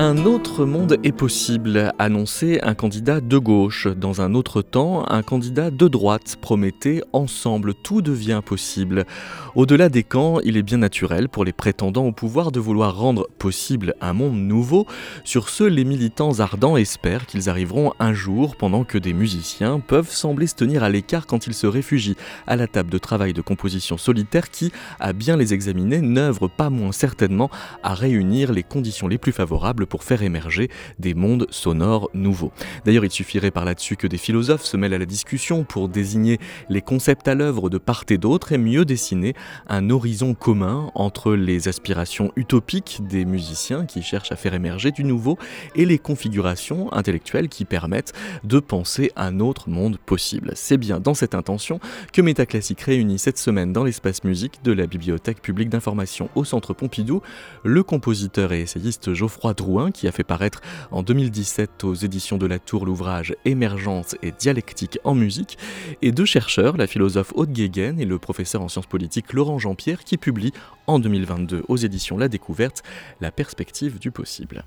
Un autre monde est possible, annonçait un candidat de gauche. Dans un autre temps, un candidat de droite promettait ensemble, tout devient possible. Au-delà des camps, il est bien naturel pour les prétendants au pouvoir de vouloir rendre possible un monde nouveau. Sur ce, les militants ardents espèrent qu'ils arriveront un jour pendant que des musiciens peuvent sembler se tenir à l'écart quand ils se réfugient à la table de travail de composition solitaire qui, à bien les examiner, n'œuvre pas moins certainement à réunir les conditions les plus favorables pour faire émerger des mondes sonores nouveaux. D'ailleurs, il suffirait par là-dessus que des philosophes se mêlent à la discussion pour désigner les concepts à l'œuvre de part et d'autre et mieux dessiner un horizon commun entre les aspirations utopiques des musiciens qui cherchent à faire émerger du nouveau et les configurations intellectuelles qui permettent de penser un autre monde possible. C'est bien dans cette intention que Métaclassique réunit cette semaine dans l'espace musique de la Bibliothèque publique d'information au Centre Pompidou le compositeur et essayiste Geoffroy Drouin qui a fait paraître en 2017 aux éditions de la Tour l'ouvrage Émergence et dialectique en musique, et deux chercheurs, la philosophe Aude Guéguen et le professeur en sciences politiques Laurent Jean-Pierre, qui publient en 2022 aux éditions La Découverte La perspective du possible.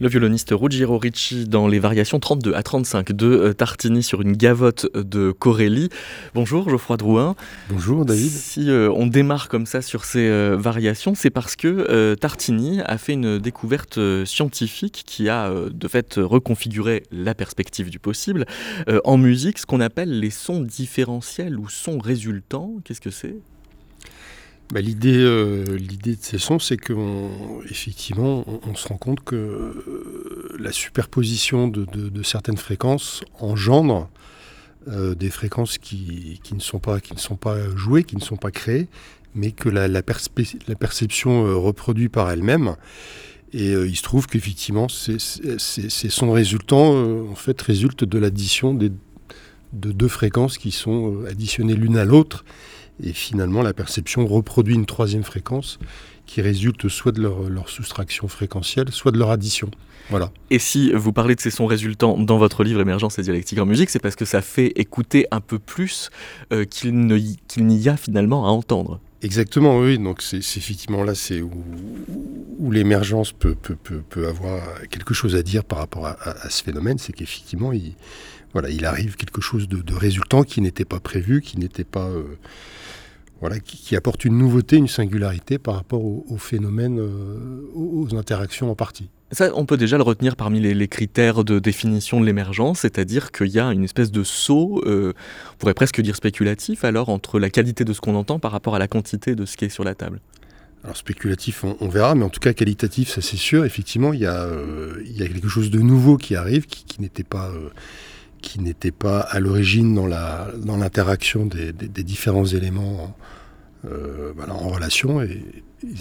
Le violoniste Ruggiero Ricci dans les variations 32 à 35 de euh, Tartini sur une gavotte de Corelli. Bonjour Geoffroy Drouin. Bonjour David. Si euh, on démarre comme ça sur ces euh, variations, c'est parce que Tartini a fait une découverte scientifique qui a de fait reconfiguré la perspective du possible en musique, ce qu'on appelle les sons différentiels ou sons résultants. Qu'est-ce que c'est? Bah, euh, l'idée, de ces sons, c'est qu'effectivement, on, se rend compte que euh, la superposition de, certaines fréquences engendre euh, des fréquences qui, ne sont pas, qui ne sont pas jouées, qui ne sont pas créées, mais que la, la, perception reproduit par elle-même. Et il se trouve qu'effectivement, ces, sons résultants, en fait, résultent de l'addition de deux fréquences qui sont additionnées l'une à l'autre et finalement, la perception reproduit une troisième fréquence qui résulte soit de leur, soustraction fréquentielle, soit de leur addition. Voilà. Et si vous parlez de ces sons résultants dans votre livre Émergence et dialectique en musique, c'est parce que ça fait écouter un peu plus euh, qu'il n'y a finalement à entendre. Exactement, oui. Donc c'est effectivement là, c'est où, l'émergence peut, peut, avoir quelque chose à dire par rapport à, ce phénomène, c'est qu'effectivement, il, voilà, il arrive quelque chose de, résultant qui n'était pas prévu, qui n'était pas... Euh, voilà, qui, apporte une nouveauté, une singularité par rapport au, phénomène, euh, aux, interactions en partie. Ça, on peut déjà le retenir parmi les, critères de définition de l'émergence, c'est-à-dire qu'il y a une espèce de saut, euh, on pourrait presque dire spéculatif, alors entre la qualité de ce qu'on entend par rapport à la quantité de ce qui est sur la table. Alors spéculatif, on, verra, mais en tout cas qualitatif, ça c'est sûr. Effectivement, il y, a, euh, il y a quelque chose de nouveau qui arrive, qui, n'était pas qui n'était pas à l'origine dans l'interaction dans des, des, différents éléments euh, en relation. Et,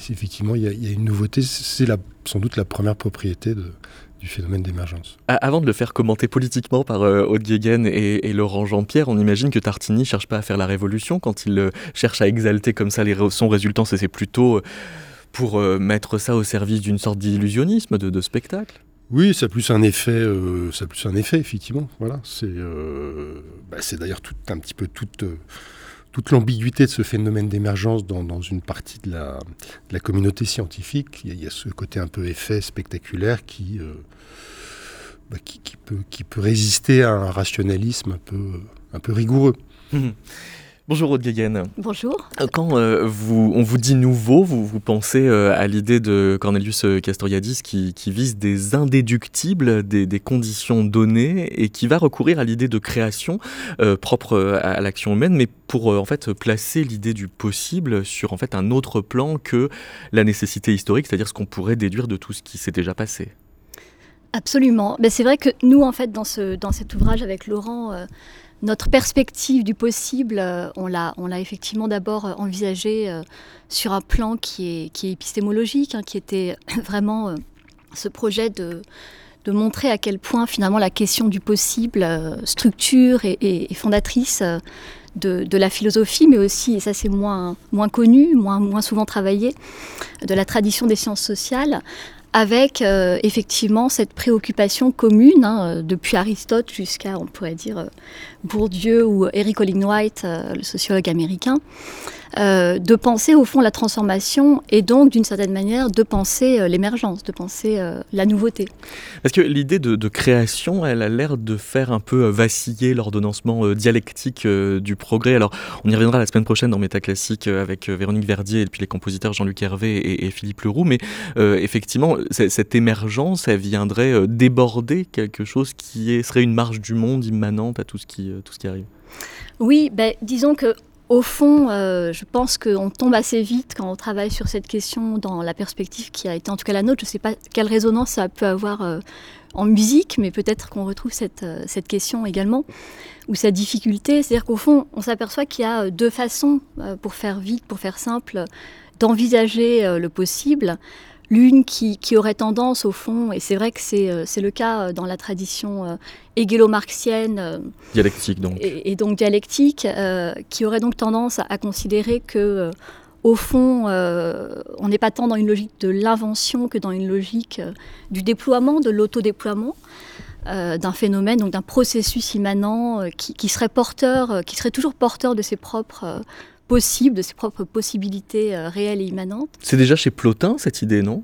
effectivement, il y, a une nouveauté. C'est sans doute la première propriété du phénomène d'émergence. Avant de le faire commenter politiquement par euh, Aude Guéguen et, Laurent Jean-Pierre, on imagine que Tartini cherche pas à faire la révolution quand il euh, cherche à exalter comme ça les, son résultat, c'est plutôt euh, pour mettre ça au service d'une sorte d'illusionnisme, de, spectacle. Oui, ça a plus un effet, ça plus un effet effectivement. Voilà, c'est bah, d'ailleurs un petit peu toute toute l'ambiguïté de ce phénomène d'émergence dans, une partie de la, communauté scientifique. Il y, a, ce côté un peu effet spectaculaire qui, euh, bah, qui, peut, qui, peut, résister à un rationalisme un peu, un peu rigoureux. Mmh. Bonjour Aude Bonjour. Euh, quand euh, vous, on vous dit nouveau, vous, vous pensez euh, à l'idée de Cornelius Castoriadis qui, vise des indéductibles, des, conditions données, et qui va recourir à l'idée de création propre à, l'action humaine, mais pour en fait placer l'idée du possible sur en fait un autre plan que la nécessité historique, c'est-à-dire ce qu'on pourrait déduire de tout ce qui s'est déjà passé. Absolument. Mais c'est vrai que nous, en fait, dans, ce, dans cet ouvrage avec Laurent, notre perspective du possible, euh, on l'a, effectivement d'abord euh, envisagé euh, sur un plan qui est, épistémologique, hein, qui était vraiment ce projet de, montrer à quel point finalement la question du possible structure et, fondatrice de, la philosophie, mais aussi, et ça c'est moins, connu, moins souvent travaillé, de la tradition des sciences sociales, avec effectivement cette préoccupation commune, hein, depuis Aristote jusqu'à, on pourrait dire, Bourdieu ou Eric Olin White, le sociologue américain, euh, de penser au fond la transformation et donc d'une certaine manière de penser euh, l'émergence, de penser euh, la nouveauté. Parce que l'idée de, création, elle a l'air de faire un peu vaciller l'ordonnancement dialectique du progrès. Alors on y reviendra la semaine prochaine dans Métaclassique avec Véronique Verdier et puis les compositeurs Jean-Luc Hervé et, Philippe Leroux, mais effectivement cette émergence, elle viendrait déborder quelque chose qui serait une marge du monde immanente à tout ce qui, arrive. Oui, ben, disons que au fond, euh, je pense qu'on tombe assez vite quand on travaille sur cette question dans la perspective qui a été en tout cas la nôtre. Je ne sais pas quelle résonance ça peut avoir euh, en musique, mais peut-être qu'on retrouve cette, euh, cette, question également, ou sa difficulté. C'est-à-dire qu'au fond, on s'aperçoit qu'il y a deux façons, pour faire vite, pour faire simple, d'envisager le possible. L'une qui, aurait tendance, au fond, et c'est vrai que c'est euh, le cas euh, dans la tradition euh, hégélo-marxienne. dialectique, donc. Et, donc dialectique, qui aurait donc tendance à, considérer que, au fond, on n'est pas tant dans une logique de l'invention que dans une logique du déploiement, de l'autodéploiement. d'un phénomène, donc d'un processus immanent qui, qui, serait porteur, qui serait toujours porteur de ses propres possible, de ses propres possibilités euh, réelles et immanentes. C'est déjà chez Plotin cette idée, non?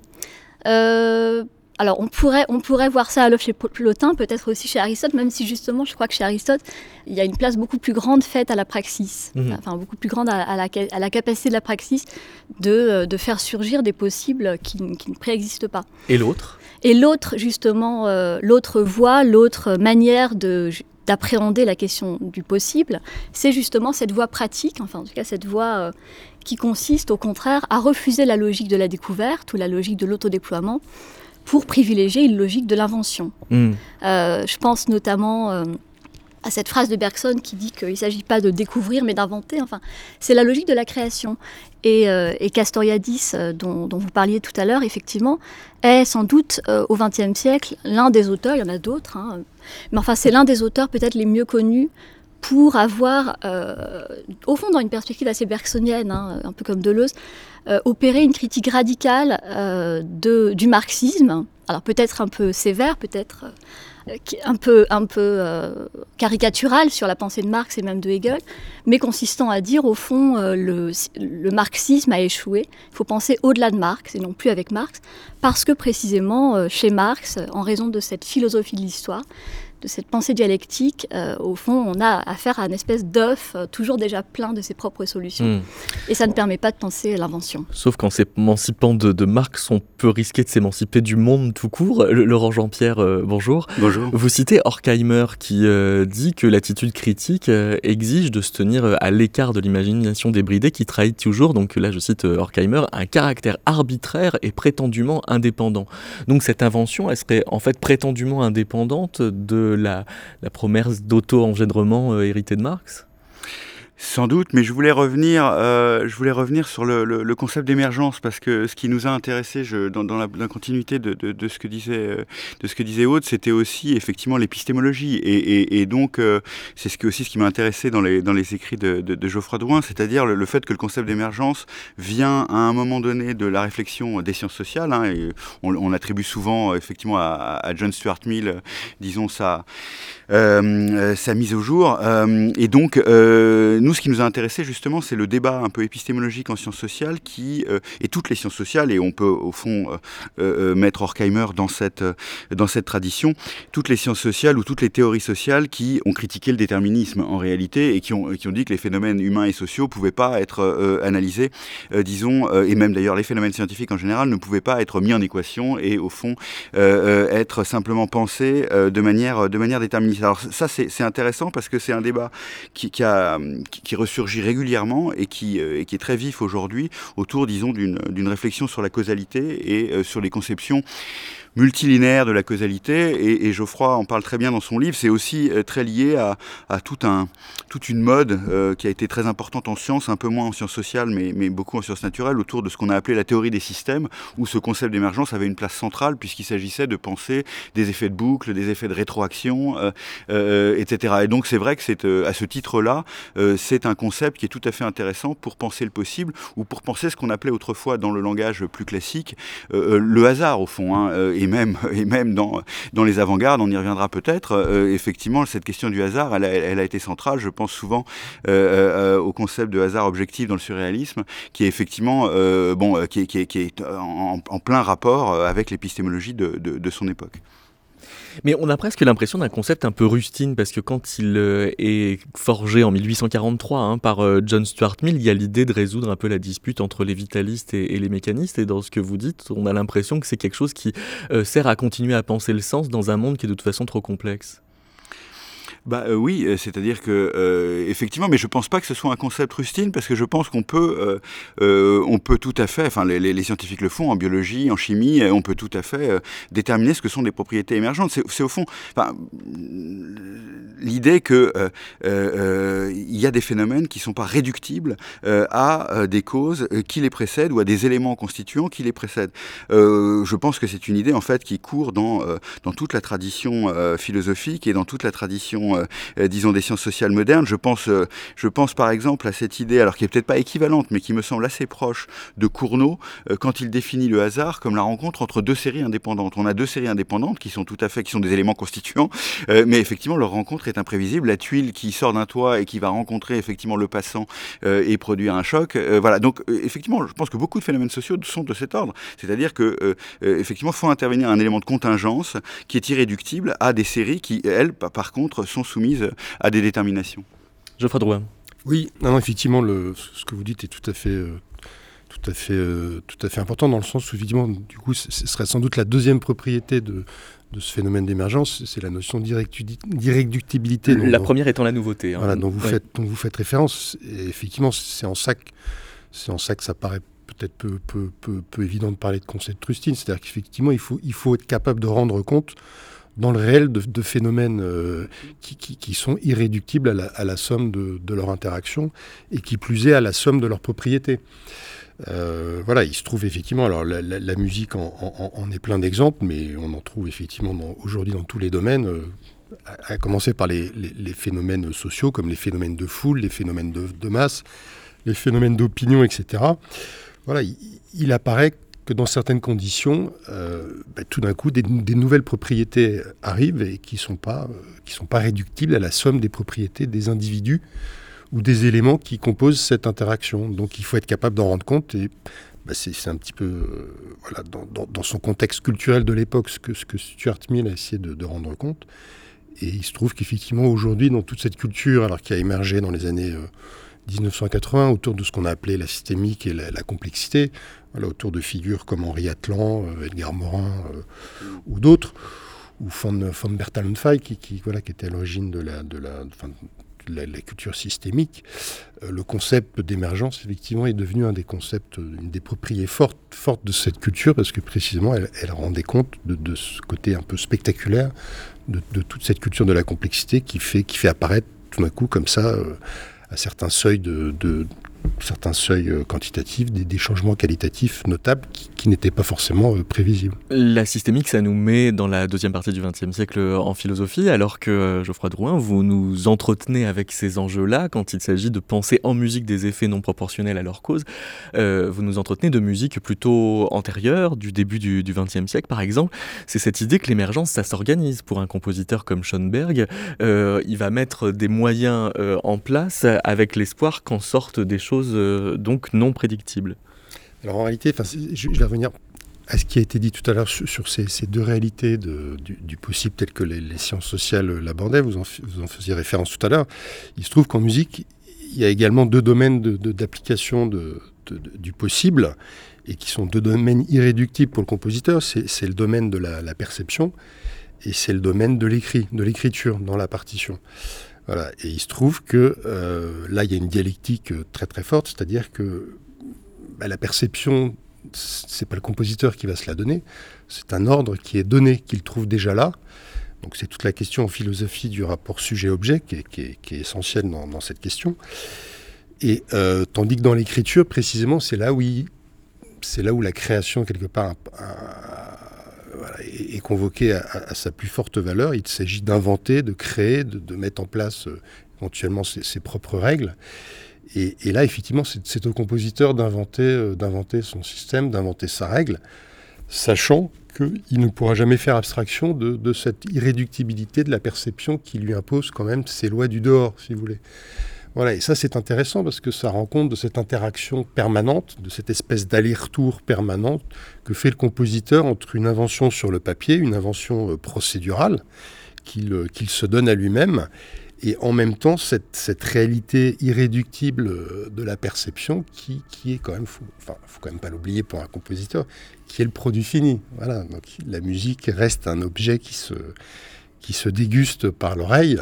Euh, alors, on pourrait, on pourrait voir ça à l'œuvre chez Plotin, peut-être aussi chez Aristote, même si justement, je crois que chez Aristote, il y a une place beaucoup plus grande faite à la praxis, mhm. enfin, beaucoup plus grande à, la, à, la, capacité de la praxis de, euh, de faire surgir des possibles qui, qui ne préexistent pas. Et l'autre? Et l'autre, justement, l'autre voie, l'autre manière de, d'appréhender la question du possible, c'est justement cette voie pratique, enfin en tout cas cette voie euh, qui consiste au contraire à refuser la logique de la découverte ou la logique de l'autodéploiement pour privilégier une logique de l'invention. Hmm. Euh, je pense notamment euh, à cette phrase de Bergson qui dit qu'il ne s'agit pas de découvrir mais d'inventer. Enfin, c'est la logique de la création. Et, Castoriadis, dont, vous parliez tout à l'heure, effectivement, est sans doute au XXe siècle l'un des auteurs, il y en a d'autres, hein, mais enfin, c'est l'un des auteurs peut-être les mieux connus pour avoir, euh, au fond, dans une perspective assez bergsonienne, hein, un peu comme Deleuze, euh, opéré une critique radicale euh, du marxisme. Alors peut-être un peu sévère, peut-être un peu, un peu caricatural sur la pensée de Marx et même de Hegel, mais consistant à dire, au fond, le, le, marxisme a échoué. Il faut penser au-delà de Marx et non plus avec Marx, parce que précisément, chez Marx, en raison de cette philosophie de l'histoire, de cette pensée dialectique, euh, au fond, on a affaire à une espèce d'œuf euh, toujours déjà plein de ses propres solutions. Hmm. Et ça ne permet pas de penser l'invention. Sauf qu'en s'émancipant de, de, Marx, on peut risquer de s'émanciper du monde tout court. Laurent Jean-Pierre, euh, bonjour. Bonjour. Vous citez Horkheimer qui euh, dit que l'attitude critique euh, exige de se tenir à l'écart de l'imagination débridée qui trahit toujours, donc là je cite Horkheimer, un caractère arbitraire et prétendument indépendant. Donc cette invention, elle serait en fait prétendument indépendante de la, promesse d'auto-engendrement héritée de Marx? Sans doute, mais je voulais revenir, euh, je voulais revenir sur le, concept d'émergence parce que ce qui nous a intéressé dans, la, continuité de, ce que disait euh, de ce que disait Aude, c'était aussi effectivement l'épistémologie et, donc euh, c'est aussi ce qui m'a intéressé dans les écrits de, de Geoffroy Drouin, c'est-à-dire le, fait que le concept d'émergence vient à un moment donné de la réflexion des sciences sociales. Hein, on, attribue souvent effectivement à, à John Stuart Mill, disons euh, sa mise au jour et donc nous, ce qui nous a intéressé justement, c'est le débat un peu épistémologique en sciences sociales, qui euh, et toutes les sciences sociales, et on peut au fond euh, euh, mettre Horkheimer dans cette dans cette tradition, toutes les sciences sociales ou toutes les théories sociales qui ont critiqué le déterminisme en réalité et qui ont qui ont dit que les phénomènes humains et sociaux pouvaient pas être analysés, disons, et même d'ailleurs les phénomènes scientifiques en général ne pouvaient pas être mis en équation et au fond être simplement pensés de manière de manière déterministe. Alors ça c'est intéressant parce que c'est un débat qui, ressurgit régulièrement et qui, euh, et qui est très vif aujourd'hui autour, disons, d'une réflexion sur la causalité et euh, sur les conceptions multilinéaire de la causalité, et, Geoffroy en parle très bien dans son livre, c'est aussi euh, très lié à, tout un, toute une mode euh, qui a été très importante en sciences, un peu moins en sciences sociales, mais, beaucoup en sciences naturelles, autour de ce qu'on a appelé la théorie des systèmes, où ce concept d'émergence avait une place centrale, puisqu'il s'agissait de penser des effets de boucle, des effets de rétroaction, euh, etc. Et donc c'est vrai que c'est à ce titre-là, c'est un concept qui est tout à fait intéressant pour penser le possible, ou pour penser ce qu'on appelait autrefois dans le langage plus classique, le hasard au fond, hein, et même, et même dans, dans les avant-gardes, on y reviendra peut-être, euh, effectivement, cette question du hasard, elle a, été centrale. Je pense souvent euh, euh, au concept de hasard objectif dans le surréalisme, qui est effectivement bon, qui est, en, plein rapport avec l'épistémologie de, de son époque. Mais on a presque l'impression d'un concept un peu rustine, parce que quand il euh, est forgé en 1843 hein, par euh, John Stuart Mill, il y a l'idée de résoudre un peu la dispute entre les vitalistes et, les mécanistes, et dans ce que vous dites, on a l'impression que c'est quelque chose qui euh, sert à continuer à penser le sens dans un monde qui est de toute façon trop complexe. Bah euh, oui, c'est-à-dire que euh, effectivement, mais je pense pas que ce soit un concept rustine parce que je pense qu'on peut, euh, euh, on peut tout à fait, enfin les, les, scientifiques le font en biologie, en chimie, on peut tout à fait euh, déterminer ce que sont des propriétés émergentes. C'est au fond, l'idée que euh, il y a des phénomènes qui sont pas réductibles à des causes qui les précèdent ou à des éléments constituants qui les précèdent. je pense que c'est une idée en fait qui court dans dans toute la tradition philosophique et dans toute la tradition euh, disons, des sciences sociales modernes. Je pense, euh, je pense par exemple à cette idée, alors qui est peut-être pas équivalente, mais qui me semble assez proche de Cournot, euh, quand il définit le hasard comme la rencontre entre deux séries indépendantes. On a deux séries indépendantes qui sont tout à fait, qui sont des éléments constituants, mais effectivement leur rencontre est imprévisible. La tuile qui sort d'un toit et qui va rencontrer effectivement le passant et produire un choc. voilà. Donc effectivement, je pense que beaucoup de phénomènes sociaux sont de cet ordre. C'est-à-dire que effectivement, faut intervenir un élément de contingence qui est irréductible à des séries qui, elles, par contre, sont soumises à des déterminations. Geoffroy Drouin. Oui, non, non, effectivement, le, ce que vous dites est tout à fait, euh, tout à fait, euh, tout à fait important dans le sens où, effectivement, du coup, ce serait sans doute la deuxième propriété de, de ce phénomène d'émergence, c'est la notion d'irréductibilité. La première étant la nouveauté. Hein. Voilà, dont vous, ouais. faites, dont vous faites référence. Et effectivement, c'est en, ça que, en ça que ça paraît peut-être peu, peu, peu, peu, évident de parler de concept rustine. C'est-à-dire qu'effectivement, il faut, il faut être capable de rendre compte dans le réel de, phénomènes euh, qui, sont irréductibles à la, somme de, leur interaction et qui plus est à la somme de leurs propriétés. Euh, voilà, il se trouve effectivement, alors la, musique en, est plein d'exemples, mais on en trouve effectivement aujourd'hui dans tous les domaines, euh, à, commencer par les, phénomènes sociaux comme les phénomènes de foule, les phénomènes de, de masse, les phénomènes d'opinion, etc. Voilà, il, il apparaît que dans certaines conditions, euh, bah, tout d'un coup, des, nouvelles propriétés arrivent et qui ne sont, pas, euh, sont pas réductibles à la somme des propriétés des individus ou des éléments qui composent cette interaction. Donc il faut être capable d'en rendre compte et bah, c'est un petit peu, euh, voilà, dans, dans, son contexte culturel de l'époque, ce que, ce que Stuart Mill a essayé de, de rendre compte. Et il se trouve qu'effectivement, aujourd'hui, dans toute cette culture, alors qui a émergé dans les années 1980, autour de ce qu'on a appelé la systémique et la, complexité, autour de figures comme Henri Atlan, euh, Edgar Morin euh, ou d'autres, ou von, von Bertalanffy, qui, voilà, qui était à l'origine de la, de la, la, culture systémique, euh, le concept d'émergence, effectivement, est devenu un des concepts, une des propriétés fortes, fortes de cette culture, parce que précisément, elle, rendait compte de, ce côté un peu spectaculaire de, toute cette culture de la complexité qui fait, qui fait apparaître tout d'un coup, comme ça, certains seuils de, certains seuils euh, quantitatifs, des, changements qualitatifs notables qui, n'étaient pas forcément euh, prévisibles. La systémique, ça nous met dans la deuxième partie du XXe siècle en philosophie, alors que euh, Geoffroy Drouin, vous nous entretenez avec ces enjeux-là quand il s'agit de penser en musique des effets non proportionnels à leur cause. vous nous entretenez de musique plutôt antérieure, du début du XXe siècle par exemple. C'est cette idée que l'émergence, ça s'organise pour un compositeur comme Schoenberg. il va mettre des moyens en place avec l'espoir qu'en sortent des choses euh, donc non prédictibles Alors en réalité, je, vais revenir à ce qui a été dit tout à l'heure sur, ces, deux réalités du, possible telles que les, sciences sociales l'abordaient, vous, en, faisiez référence tout à l'heure. Il se trouve qu'en musique, il y a également deux domaines d'application du possible et qui sont deux domaines irréductibles pour le compositeur. C'est le domaine de la, la perception et c'est le domaine de l'écrit, de l'écriture dans la partition. Et il se trouve que euh, là, il y a une dialectique euh, très très forte, c'est-à-dire que bah, la perception, c'est pas le compositeur qui va se la donner, c'est un ordre qui est donné, qu'il trouve déjà là. Donc c'est toute la question en philosophie du rapport sujet-objet qui, est essentielle dans, cette question. Et euh, tandis que dans l'écriture, précisément, c'est là où c'est là où la création quelque part est, convoqué à, sa plus forte valeur. Il s'agit d'inventer, de créer, de, mettre en place euh, éventuellement ses, propres règles. Et, là, effectivement, c'est au compositeur d'inventer euh, d'inventer son système, d'inventer sa règle, sachant qu'il ne pourra jamais faire abstraction de, de, cette irréductibilité de la perception qui lui impose quand même ses lois du dehors, si vous voulez. Voilà, et ça c'est intéressant parce que ça rend compte de cette interaction permanente, de cette espèce d'aller-retour permanente que fait le compositeur entre une invention sur le papier, une invention euh, procédurale euh, qu'il se donne à lui-même, et en même temps cette, cette, réalité irréductible euh, de la perception qui, qui est quand même, faut, enfin, faut quand même pas l'oublier pour un compositeur, qui est le produit fini. Voilà, donc la musique reste un objet qui se, qui se déguste par l'oreille.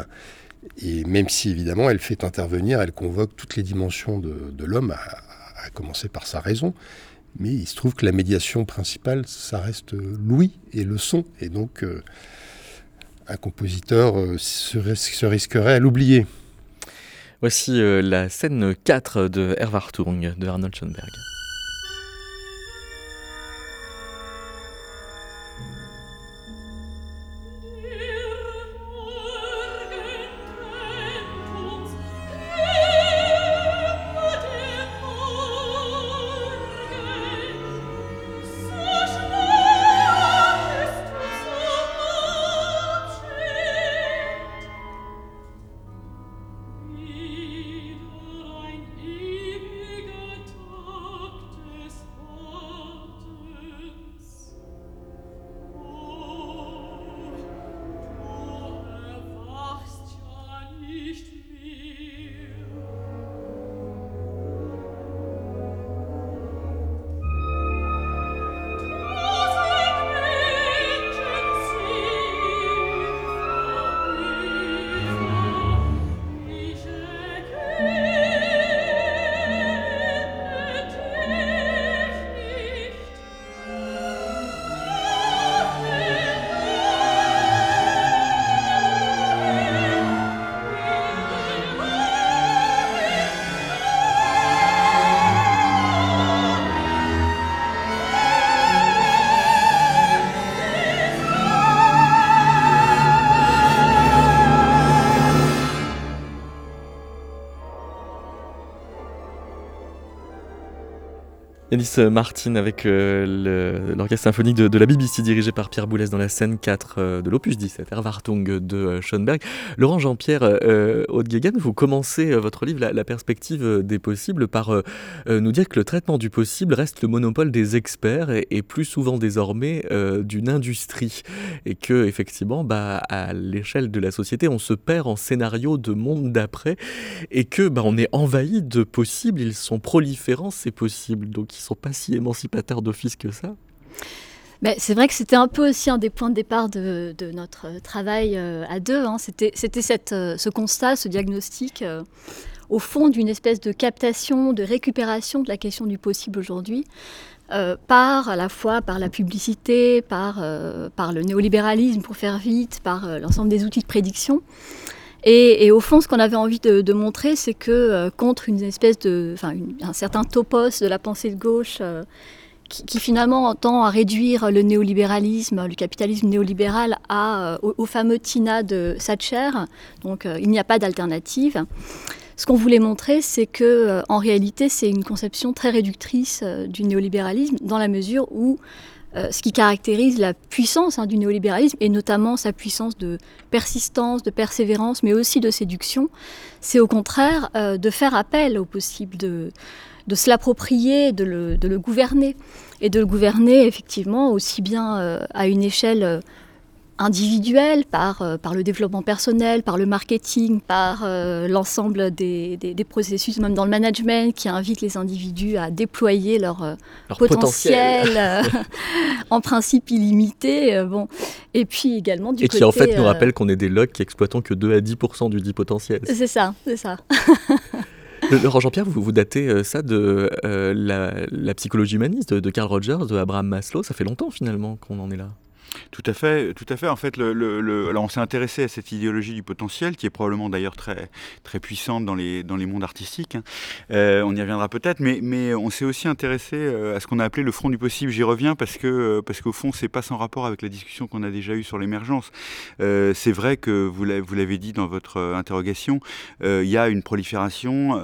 Et même si évidemment elle fait intervenir, elle convoque toutes les dimensions de, l'homme, à, commencer par sa raison, mais il se trouve que la médiation principale, ça reste l'ouïe et le son. Et donc euh, un compositeur euh, se, risquerait à l'oublier. Voici euh, la scène 4 de Erwartung de Arnold Schoenberg. Yanis Martin avec euh, l'orchestre symphonique de, la BBC dirigé par Pierre Boulez dans la scène 4 euh, de l'opus 17, Erwartung de euh, Schoenberg. Laurent Jean-Pierre euh, vous commencez votre livre la, perspective des possibles par nous dire que le traitement du possible reste le monopole des experts et, plus souvent désormais d'une industrie et que effectivement bah, à l'échelle de la société on se perd en scénario de monde d'après et que bah, on est envahi de possibles, ils sont proliférants ces possibles donc sont pas si émancipateurs d'office que ça Ben, c'est vrai que c'était un peu aussi un des points de départ de, notre travail à deux. Hein. C'était, ce constat, ce diagnostic, au fond d'une espèce de captation, de récupération de la question du possible aujourd'hui, euh, par à la fois par la publicité, par, euh, par le néolibéralisme pour faire vite, par euh, l'ensemble des outils de prédiction. Et, au fond, ce qu'on avait envie de, montrer, c'est que contre une espèce de, enfin, un certain topos de la pensée de gauche qui, finalement tend à réduire le néolibéralisme, le capitalisme néolibéral à, au, fameux TINA de Thatcher, donc il n'y a pas d'alternative. Ce qu'on voulait montrer, c'est que euh, en réalité, c'est une conception très réductrice euh, du néolibéralisme, dans la mesure où euh, ce qui caractérise la puissance hein, du néolibéralisme, et notamment sa puissance de persistance, de persévérance, mais aussi de séduction, c'est au contraire de faire appel au possible, de, de se l'approprier, de le, de le, gouverner, et de le gouverner effectivement aussi bien à une échelle individuel, par, euh, par le développement personnel, par le marketing, par euh, l'ensemble des, des, processus, même dans le management, qui invitent les individus à déployer leur, euh, potentiel, en principe illimité. bon. Et puis également du Et qui en fait nous rappelle qu'on est des logs qui exploitons que 2 à 10 du dit potentiel. C'est ça, c'est ça. Laurent Jean-Pierre, vous, vous datez ça de la, psychologie humaniste de Carl Rogers, de Abraham Maslow. Ça fait longtemps finalement qu'on en est là. Tout à fait, tout à fait. En fait, alors on s'est intéressé à cette idéologie du potentiel, qui est probablement d'ailleurs très, très puissante dans les, dans les mondes artistiques. Hein. Euh, on y reviendra peut-être, mais, mais on s'est aussi intéressé euh, à ce qu'on a appelé le front du possible. J'y reviens parce que euh, parce qu'au fond, c'est pas sans rapport avec la discussion qu'on a déjà eue sur l'émergence. c'est vrai que vous l'avez dit dans votre interrogation, il y a une prolifération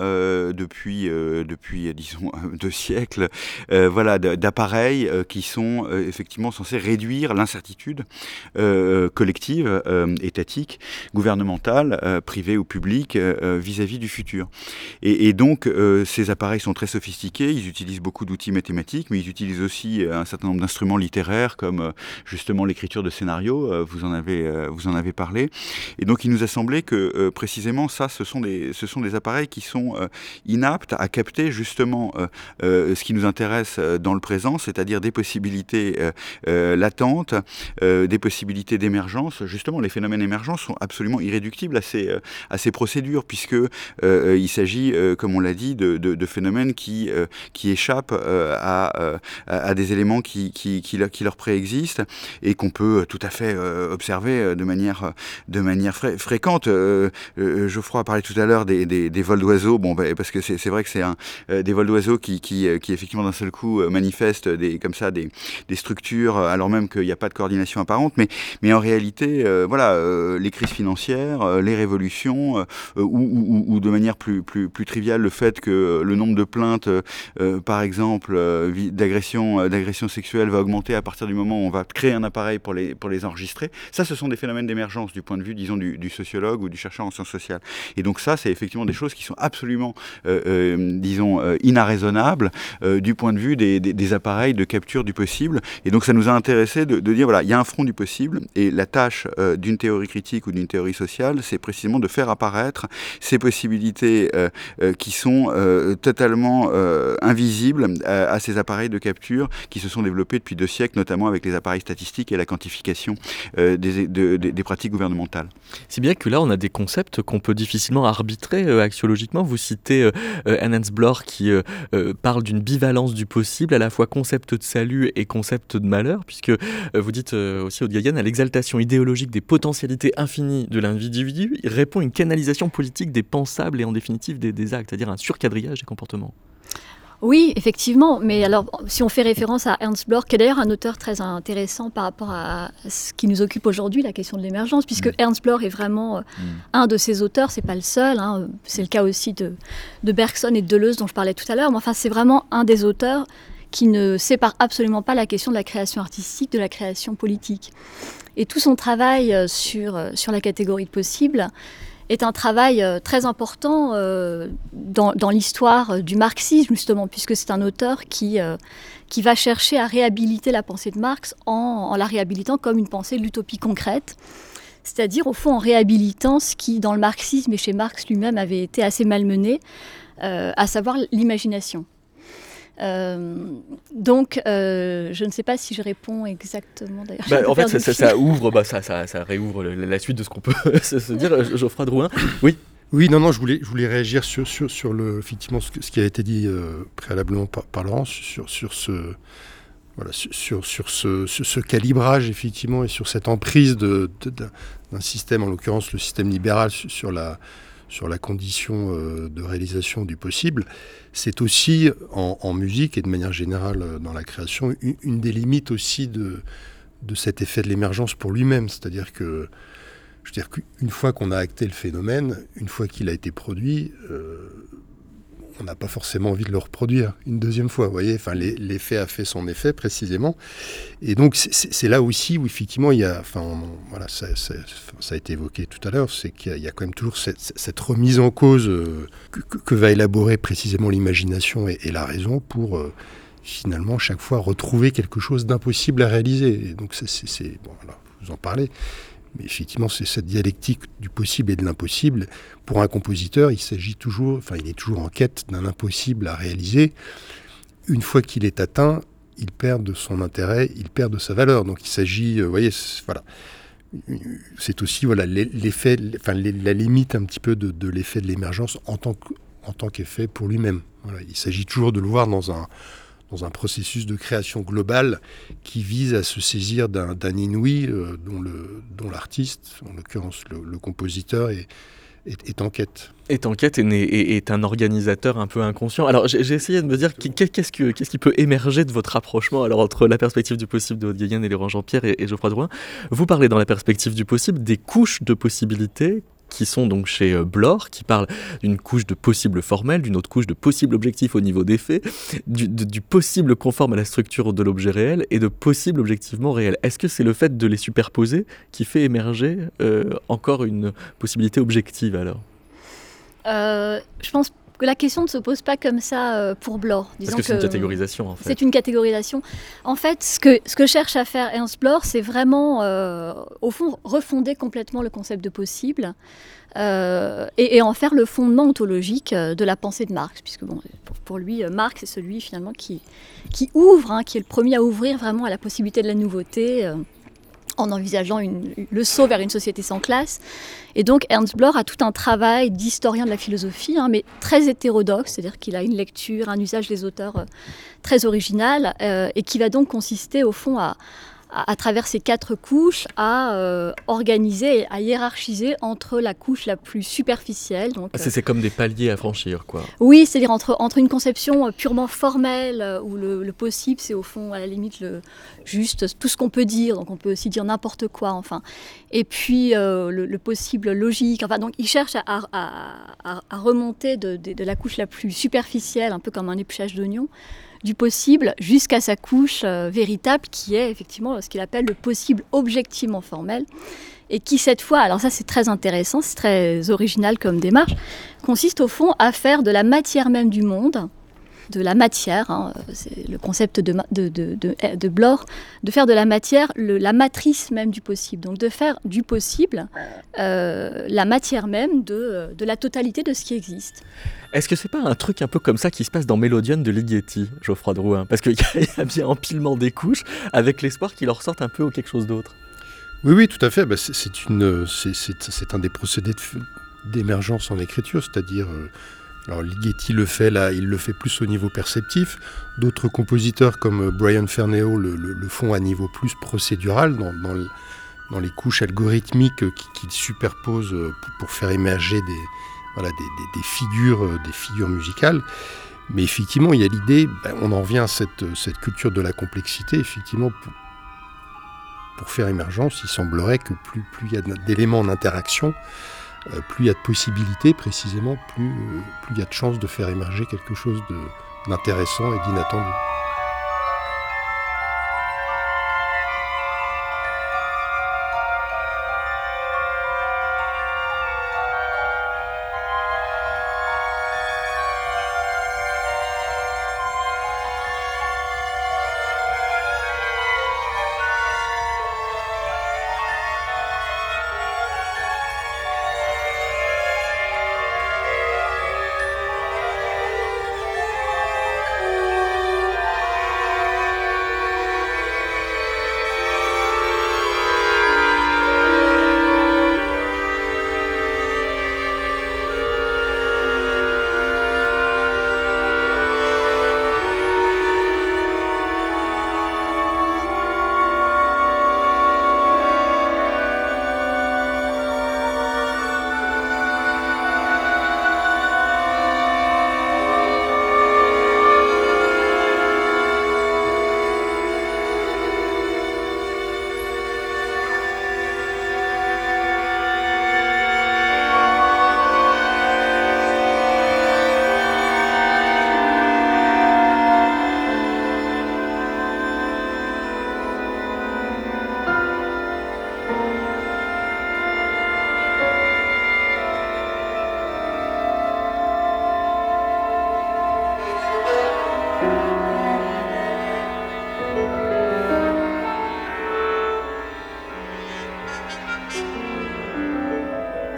depuis depuis disons deux siècles, voilà, d'appareils qui sont effectivement censés réduire l'incertitude certitude euh, collective, euh, étatique, gouvernementale, euh, privée ou publique vis-à-vis du futur. Et, donc, ces appareils sont très sophistiqués, ils utilisent beaucoup d'outils mathématiques, mais ils utilisent aussi un certain nombre d'instruments littéraires comme justement l'écriture de scénarios, vous, en avez, vous en avez parlé. Et donc, il nous a semblé que précisément ça, ce sont des, ce sont des appareils qui sont inaptes à capter justement ce qui nous intéresse dans le présent, c'est-à-dire des possibilités latentes, euh, des possibilités d'émergence. Justement, les phénomènes émergents sont absolument irréductibles à ces, euh, à ces procédures, puisque euh, il s'agit, comme on l'a dit, de, de, phénomènes qui, qui échappent à, à, des éléments qui, qui, qui, leur préexistent et qu'on peut tout à fait observer de manière, de manière fréquente. Geoffroy a parlé tout à l'heure des, des, vols d'oiseaux, bon, bah, parce que c'est vrai que c'est un des vols d'oiseaux qui, qui, qui, effectivement d'un seul coup manifestent des, comme ça des, des structures, alors même qu'il n'y a pas de coordination apparente, mais, mais en réalité, euh, voilà, euh, les crises financières, euh, les révolutions, ou, de manière plus, plus, plus triviale, le fait que le nombre de plaintes, par exemple, d'agression d'agression sexuelle va augmenter à partir du moment où on va créer un appareil pour les, pour les enregistrer. Ça, ce sont des phénomènes d'émergence du point de vue, disons, du, sociologue ou du chercheur en sciences sociales. Et donc ça, c'est effectivement des choses qui sont absolument, disons, inarraisonnables du point de vue des, des, appareils de capture du possible. Et donc ça nous a intéressé de, de dire voilà, il y a un front du possible et la tâche euh, d'une théorie critique ou d'une théorie sociale, c'est précisément de faire apparaître ces possibilités euh, euh, qui sont totalement invisibles à, ces appareils de capture qui se sont développés depuis deux siècles, notamment avec les appareils statistiques et la quantification des, des, pratiques gouvernementales. C'est bien que là, on a des concepts qu'on peut difficilement arbitrer axiologiquement. Vous citez Hans Bloch qui parle d'une bivalence du possible, à la fois concept de salut et concept de malheur, puisque vous dites euh, aussi, Aude à l'exaltation idéologique des potentialités infinies de l'individu, il répond à une canalisation politique des pensables et en définitive des, actes, c'est-à-dire un surcadrillage des comportements. Oui, effectivement. Mais alors, si on fait référence à Ernst Bloch, qui est d'ailleurs un auteur très intéressant par rapport à ce qui nous occupe aujourd'hui, la question de l'émergence, puisque mm. Ernst Bloch est vraiment euh, mm. un de ces auteurs, c'est pas le seul. Hein. c'est le cas aussi de, de Bergson et de Deleuze, dont je parlais tout à l'heure. Mais enfin, c'est vraiment un des auteurs qui ne sépare absolument pas la question de la création artistique de la création politique. Et tout son travail euh, sur, euh, sur la catégorie de possible est un travail euh, très important dans, dans l'histoire du marxisme, justement, puisque c'est un auteur qui, qui va chercher à réhabiliter la pensée de Marx en, en la réhabilitant comme une pensée de l'utopie concrète, c'est-à-dire au fond en réhabilitant ce qui, dans le marxisme et chez Marx lui-même, avait été assez malmené, à savoir l'imagination. Donc, je ne sais pas si je réponds exactement d'ailleurs. Bah, en fait, ça, ouvre, bah, ça, ça, réouvre la suite de ce qu'on peut se, dire. Geoffroy Drouin, oui. Oui, non, non, je voulais, je voulais réagir sur, sur, sur le, effectivement, ce, qui a été dit préalablement par, par, Laurent sur, sur ce, voilà, sur, sur, ce, ce, calibrage, effectivement, et sur cette emprise d'un système, en l'occurrence le système libéral, sur la, sur la condition euh, de réalisation du possible, c'est aussi, en, musique et de manière générale euh, dans la création, une, des limites aussi de, cet effet de l'émergence pour lui-même. C'est-à-dire que, je veux dire qu'une fois qu'on a acté le phénomène, une fois qu'il a été produit, euh, on n'a pas forcément envie de le reproduire une deuxième fois. Vous voyez, enfin, l'effet a fait son effet précisément. Et donc, c'est là aussi où effectivement, il y a, enfin, voilà, ça, a été évoqué tout à l'heure, c'est qu'il y, a quand même toujours cette, remise en cause euh, que, va élaborer précisément l'imagination et, la raison pour euh, finalement chaque fois retrouver quelque chose d'impossible à réaliser. Et donc, c'est, bon, voilà, vous en parlez. Mais effectivement, c'est cette dialectique du possible et de l'impossible. Pour un compositeur, il s'agit toujours, enfin, il est toujours en quête d'un impossible à réaliser. Une fois qu'il est atteint, il perd de son intérêt, il perd de sa valeur. Donc, il s'agit, euh, vous voyez, voilà. C'est aussi voilà l'effet, enfin la limite un petit peu de, l'effet de l'émergence en tant qu'effet pour lui-même. Il s'agit toujours de le voir dans un dans un processus de création globale qui vise à se saisir d'un inouï euh, dont l'artiste, en l'occurrence le, compositeur, est, est, en quête. Est en quête et, est, un organisateur un peu inconscient. Alors j'ai essayé de me dire qu'est-ce qui peut émerger de votre rapprochement alors entre la perspective du possible de haute et Laurent Jean-Pierre et, et Geoffroy Drouin. Vous parlez dans la perspective du possible des couches de possibilités qui sont donc chez euh, Blore, qui parlent d'une couche de possible formel, d'une autre couche de possible objectif au niveau des faits, du, possible conforme à la structure de l'objet réel et de possible objectivement réel. Est-ce que c'est le fait de les superposer qui fait émerger euh, encore une possibilité objective alors? Euh, Je pense que la question ne se pose pas comme ça euh, pour Blore. Parce que c'est une catégorisation en fait. C'est une catégorisation. En fait, ce que, ce que cherche à faire Ernst Blore, c'est vraiment, euh, au fond, refonder complètement le concept de possible. Euh, et, en faire le fondement ontologique de la pensée de Marx, puisque bon, pour, lui, Marx est celui finalement qui, qui ouvre, hein, qui est le premier à ouvrir vraiment à la possibilité de la nouveauté en envisageant le saut vers une société sans classe. Et donc Ernst Bloch a tout un travail d'historien de la philosophie, hein, mais très hétérodoxe, c'est-à-dire qu'il a une lecture, un usage des auteurs euh, très original, euh, et qui va donc consister au fond à, à, travers ces quatre couches, à euh, organiser, à hiérarchiser entre la couche la plus superficielle. Donc, ah, c'est, comme des paliers à franchir, quoi. Oui, c'est-à-dire entre, entre une conception euh, purement formelle, euh, où le, possible, c'est au fond, à la limite, le, juste tout ce qu'on peut dire, donc on peut aussi dire n'importe quoi, enfin. Et puis le, possible logique, enfin, donc il cherche à, à, à remonter de, de, de la couche la plus superficielle, un peu comme un épluchage d'oignon, du possible jusqu'à sa couche euh, véritable qui est effectivement ce qu'il appelle le possible objectivement formel et qui cette fois, alors ça c'est très intéressant, c'est très original comme démarche, consiste au fond à faire de la matière même du monde, de la matière, hein, c'est le concept de, de, de, de, Blore, de faire de la matière la matrice même du possible, donc de faire du possible euh, la matière même de, la totalité de ce qui existe. Est-ce que c'est pas un truc un peu comme ça qui se passe dans Mélodion de Ligeti, Geoffroy Drouin Parce qu'il y, a bien empilement des couches avec l'espoir qu'il en ressorte un peu ou quelque chose d'autre. Oui, oui, tout à fait. Bah, c'est un des procédés d'émergence en écriture, c'est-à-dire euh, alors Ligeti le fait là, il le fait plus au niveau perceptif. D'autres compositeurs comme euh, Brian Ferneo le, font à niveau plus procédural, dans, les couches algorithmiques qu'ils superposent euh, pour, faire émerger des, figures, euh, des figures musicales. Mais effectivement, il y a l'idée, ben, on en revient à cette, culture de la complexité, effectivement, pour, faire émergence, il semblerait que plus, plus il y a d'éléments en interaction, euh, plus il y a de possibilités précisément, plus, euh, plus il y a de chances de faire émerger quelque chose d'intéressant et d'inattendu.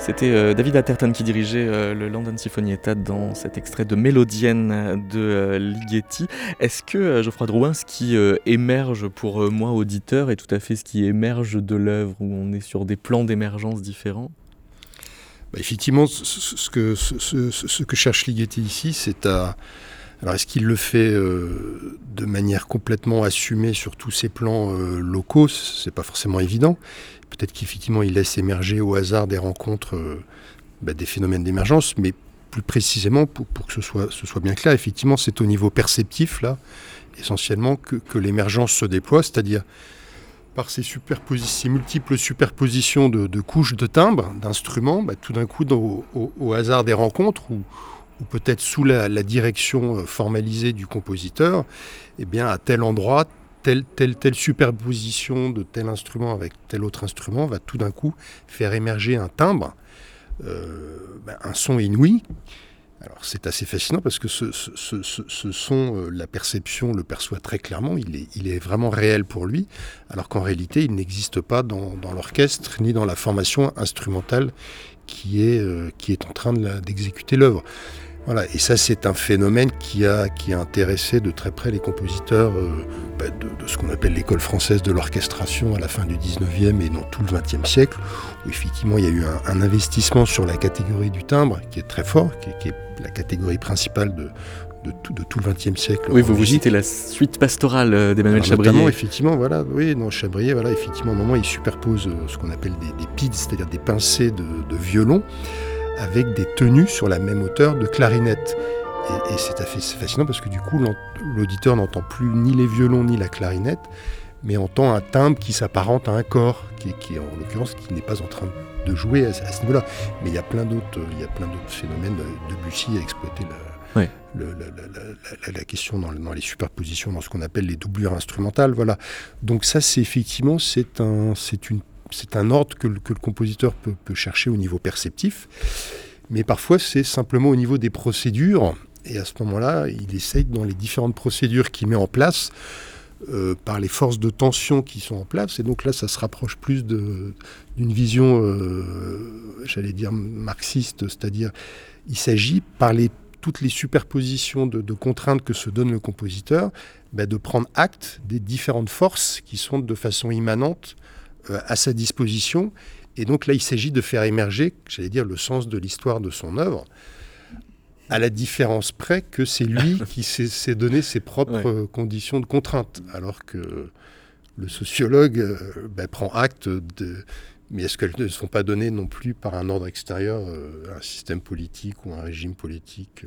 C'était euh, David Atherton qui dirigeait euh, le London Sinfonietta dans cet extrait de Mélodienne de euh, Ligeti. Est-ce que, Geoffroy Drouin, ce qui émerge pour moi, auditeur, est tout à fait ce qui émerge de l'œuvre, où on est sur des plans d'émergence différents? Bah, Effectivement, ce que, cherche Ligeti ici, c'est à... Alors est-ce qu'il le fait de manière complètement assumée sur tous ces plans locaux? C'est pas forcément évident. Peut-être qu'effectivement, il laisse émerger au hasard des rencontres euh, bah, des phénomènes d'émergence, mais plus précisément, pour, que ce soit, bien clair, effectivement, c'est au niveau perceptif, là, essentiellement, que, l'émergence se déploie, c'est-à-dire par ces, multiples superpositions de, couches de timbres, d'instruments, bah, tout d'un coup, au, hasard des rencontres, ou, peut-être sous la, la, direction euh, formalisée du compositeur, eh bien, à tel endroit, telle, telle, telle superposition de tel instrument avec tel autre instrument va tout d'un coup faire émerger un timbre, euh, ben, un son inouï. Alors c'est assez fascinant parce que ce, son, euh, la perception le perçoit très clairement, il est, vraiment réel pour lui, alors qu'en réalité il n'existe pas dans, l'orchestre ni dans la formation instrumentale qui est, euh, qui est en train d'exécuter l'œuvre. Voilà, et ça c'est un phénomène qui a, qui a intéressé de très près les compositeurs euh, bah, de, ce qu'on appelle l'école française de l'orchestration à la fin du 19e et dans tout le 20e siècle, où effectivement il y a eu un, investissement sur la catégorie du timbre qui est très fort, qui est, la catégorie principale de, de tout, de tout, le XXe siècle. Oui, vous, vous citez la suite pastorale euh, d'Emmanuel Chabrier. Notamment, effectivement, voilà, oui, non, Chabrier, voilà, effectivement, à un moment, il superpose euh, ce qu'on appelle des, des pids, c'est-à-dire des pincées de, de violon avec des tenues sur la même hauteur de clarinette. Et, c'est fascinant parce que du coup, l'auditeur n'entend plus ni les violons ni la clarinette, mais entend un timbre qui s'apparente à un corps, qui, qui en l'occurrence qui n'est pas en train de jouer à, ce niveau-là. Mais il y a plein d'autres, il y a plein d'autres phénomènes. Debussy a exploité la, la, question dans, dans, les superpositions, dans ce qu'on appelle les doublures instrumentales. Voilà. Donc ça, c'est effectivement, c'est un, c'est une c'est un ordre que, le compositeur peut, chercher au niveau perceptif, mais parfois c'est simplement au niveau des procédures, et à ce moment-là, il essaye dans les différentes procédures qu'il met en place, euh, par les forces de tension qui sont en place, et donc là ça se rapproche plus d'une vision, euh, j'allais dire, marxiste, c'est-à-dire il s'agit par toutes les superpositions de, contraintes que se donne le compositeur, bah, de prendre acte des différentes forces qui sont de façon immanente à sa disposition. Et donc là, il s'agit de faire émerger, j'allais dire, le sens de l'histoire de son œuvre, à la différence près que c'est lui qui s'est donné ses propres conditions de contrainte, alors que le sociologue euh, ben, prend acte de... Mais est-ce qu'elles ne sont pas données non plus par un ordre extérieur, euh, un système politique ou un régime politique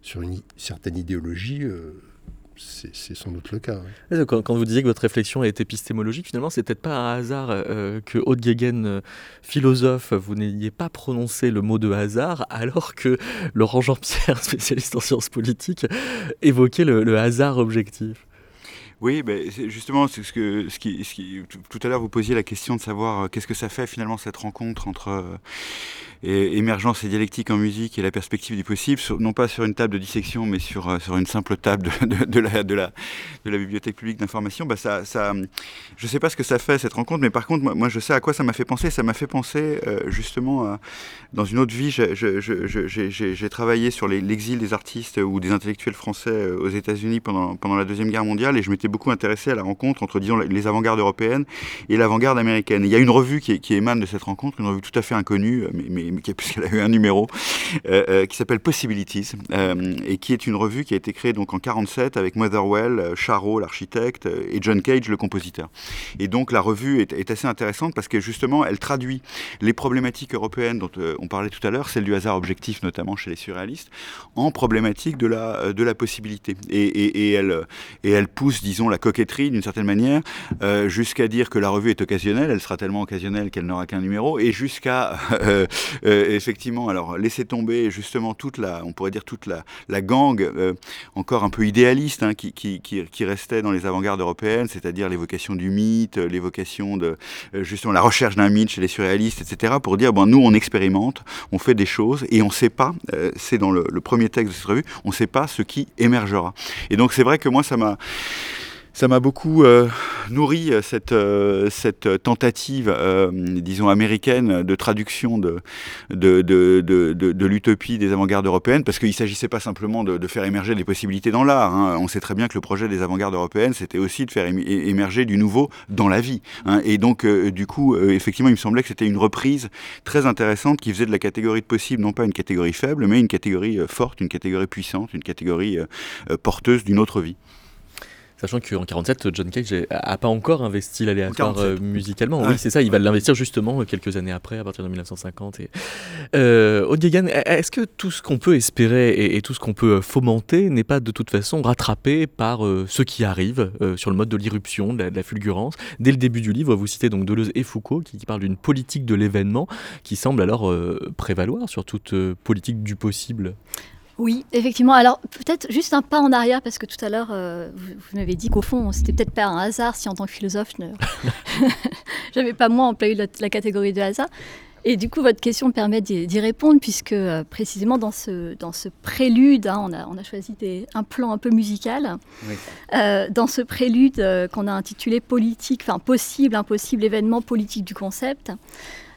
sur une certaine idéologie c'est sans doute le cas. Quand, vous disiez que votre réflexion est épistémologique, finalement, c'est peut-être pas un hasard euh, que Haute Guéguen, euh, philosophe, vous n'ayez pas prononcé le mot de hasard, alors que Laurent Jean-Pierre, spécialiste en sciences politiques, évoquait le, hasard objectif. Oui, ben, justement, c'est ce que, ce qui, ce qui, tout à l'heure vous posiez la question de savoir euh, qu'est-ce que ça fait finalement cette rencontre entre et émergence et dialectique en musique et la perspective du possible, non pas sur une table de dissection, mais sur, euh, sur une simple table de, la, de, la, de la bibliothèque publique d'information, bah ça, ça, je ne sais pas ce que ça fait cette rencontre, mais par contre, moi, je sais à quoi ça m'a fait penser. Ça m'a fait penser euh, justement, dans une autre vie, j'ai travaillé sur l'exil des artistes ou des intellectuels français euh, aux États-Unis pendant, pendant la Deuxième Guerre mondiale, et je m'étais beaucoup intéressé à la rencontre entre, disons, les avant-gardes européennes et l'avant-garde américaine. il y a une revue qui, émane de cette rencontre, une revue tout à fait inconnue, mais puisqu'elle a eu un numéro, euh, euh, qui s'appelle Possibilities, euh, et qui est une revue qui a été créée donc en 47 avec Motherwell, Charot, l'architecte, et John Cage, le compositeur. Et donc la revue est, assez intéressante parce que justement, elle traduit les problématiques européennes dont on parlait tout à l'heure, celle du hasard objectif notamment chez les surréalistes, en problématique de la, de la possibilité. Et, et, elle, et elle pousse, disons, la coquetterie d'une certaine manière, jusqu'à dire que la revue est occasionnelle, elle sera tellement occasionnelle qu'elle n'aura qu'un numéro, et jusqu'à effectivement, alors laisser tomber justement toute la, on pourrait dire toute la, la gang, euh, encore un peu idéaliste, hein, qui, qui, qui, restait dans les avant-gardes européennes, c'est-à-dire l'évocation du mythe, l'évocation de euh, justement la recherche d'un mythe chez les surréalistes, etc., pour dire, bon, nous on expérimente, on fait des choses et on ne sait pas, c'est dans le, le, premier texte de cette revue, on ne sait pas ce qui émergera. Et donc c'est vrai que moi ça m'a ça m'a beaucoup euh, nourri euh, cette, euh, tentative, disons, américaine de traduction de, l'utopie des avant-gardes européennes, parce qu'il ne s'agissait pas simplement de, faire émerger des possibilités dans l'art. Hein. On sait très bien que le projet des avant-gardes européennes, c'était aussi de faire émerger du nouveau dans la vie. Hein. Et donc, du coup, effectivement, il me semblait que c'était une reprise très intéressante qui faisait de la catégorie de possible, non pas une catégorie faible, mais une catégorie forte, une catégorie puissante, une catégorie porteuse d'une autre vie. Sachant qu'en 47, John Cage n'a pas encore investi l'aléatoire euh, musicalement. Oui, c'est ça, il va l'investir justement euh, quelques années après, à partir de 1950. Et... Euh, est-ce que tout ce qu'on peut espérer et, tout ce qu'on peut fomenter n'est pas de toute façon rattrapé par ce qui arrive sur le mode de l'irruption, de, la fulgurance? Dès le début du livre, vous citez donc Deleuze et Foucault qui, qui parlent d'une politique de l'événement qui semble alors prévaloir sur toute politique du possible. Oui, effectivement. Alors peut-être juste un pas en arrière, parce que tout à l'heure, euh, vous, m'avez dit qu'au fond, c'était peut-être pas un hasard si en tant que philosophe, je n'avais pas moi employé la, la, catégorie de hasard. Et du coup, votre question me permet d'y répondre, puisque euh, précisément dans ce, dans ce prélude, hein, on, a, on, a, choisi un plan un peu musical, euh, dans ce prélude qu'on a intitulé Politique, enfin possible, impossible, événement politique du concept,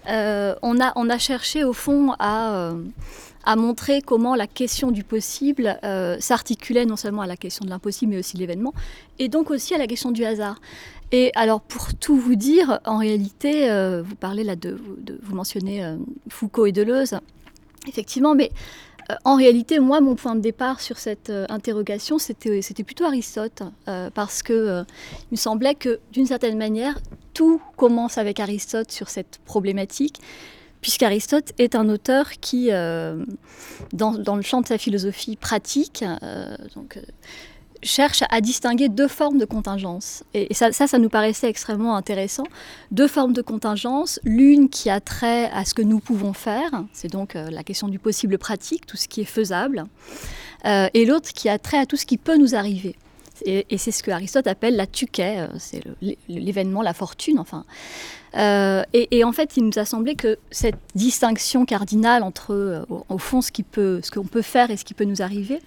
on, a, on a cherché au fond à a montré comment la question du possible euh, s'articulait non seulement à la question de l'impossible, mais aussi de l'événement, et donc aussi à la question du hasard. Et alors, pour tout vous dire, en réalité, euh, vous parlez là de, vous mentionnez euh, Foucault et Deleuze, effectivement, mais en réalité, moi, mon point de départ sur cette interrogation, c'était, plutôt Aristote, parce que il me semblait que, d'une certaine manière, tout commence avec Aristote sur cette problématique, puisqu'Aristote est un auteur qui, euh, dans, le champ de sa philosophie pratique, euh, euh, cherche à distinguer deux formes de contingence. Et, ça, ça, nous paraissait extrêmement intéressant. Deux formes de contingence, l'une qui a trait à ce que nous pouvons faire, c'est donc la question du possible pratique, tout ce qui est faisable, et l'autre qui a trait à tout ce qui peut nous arriver. Et, c'est ce que Aristote appelle la tuquet, c'est l'événement, la fortune, enfin. Euh, et, en fait, il nous a semblé que cette distinction cardinale entre, euh, au, fond, ce qu'on peut, faire et ce qui peut nous arriver,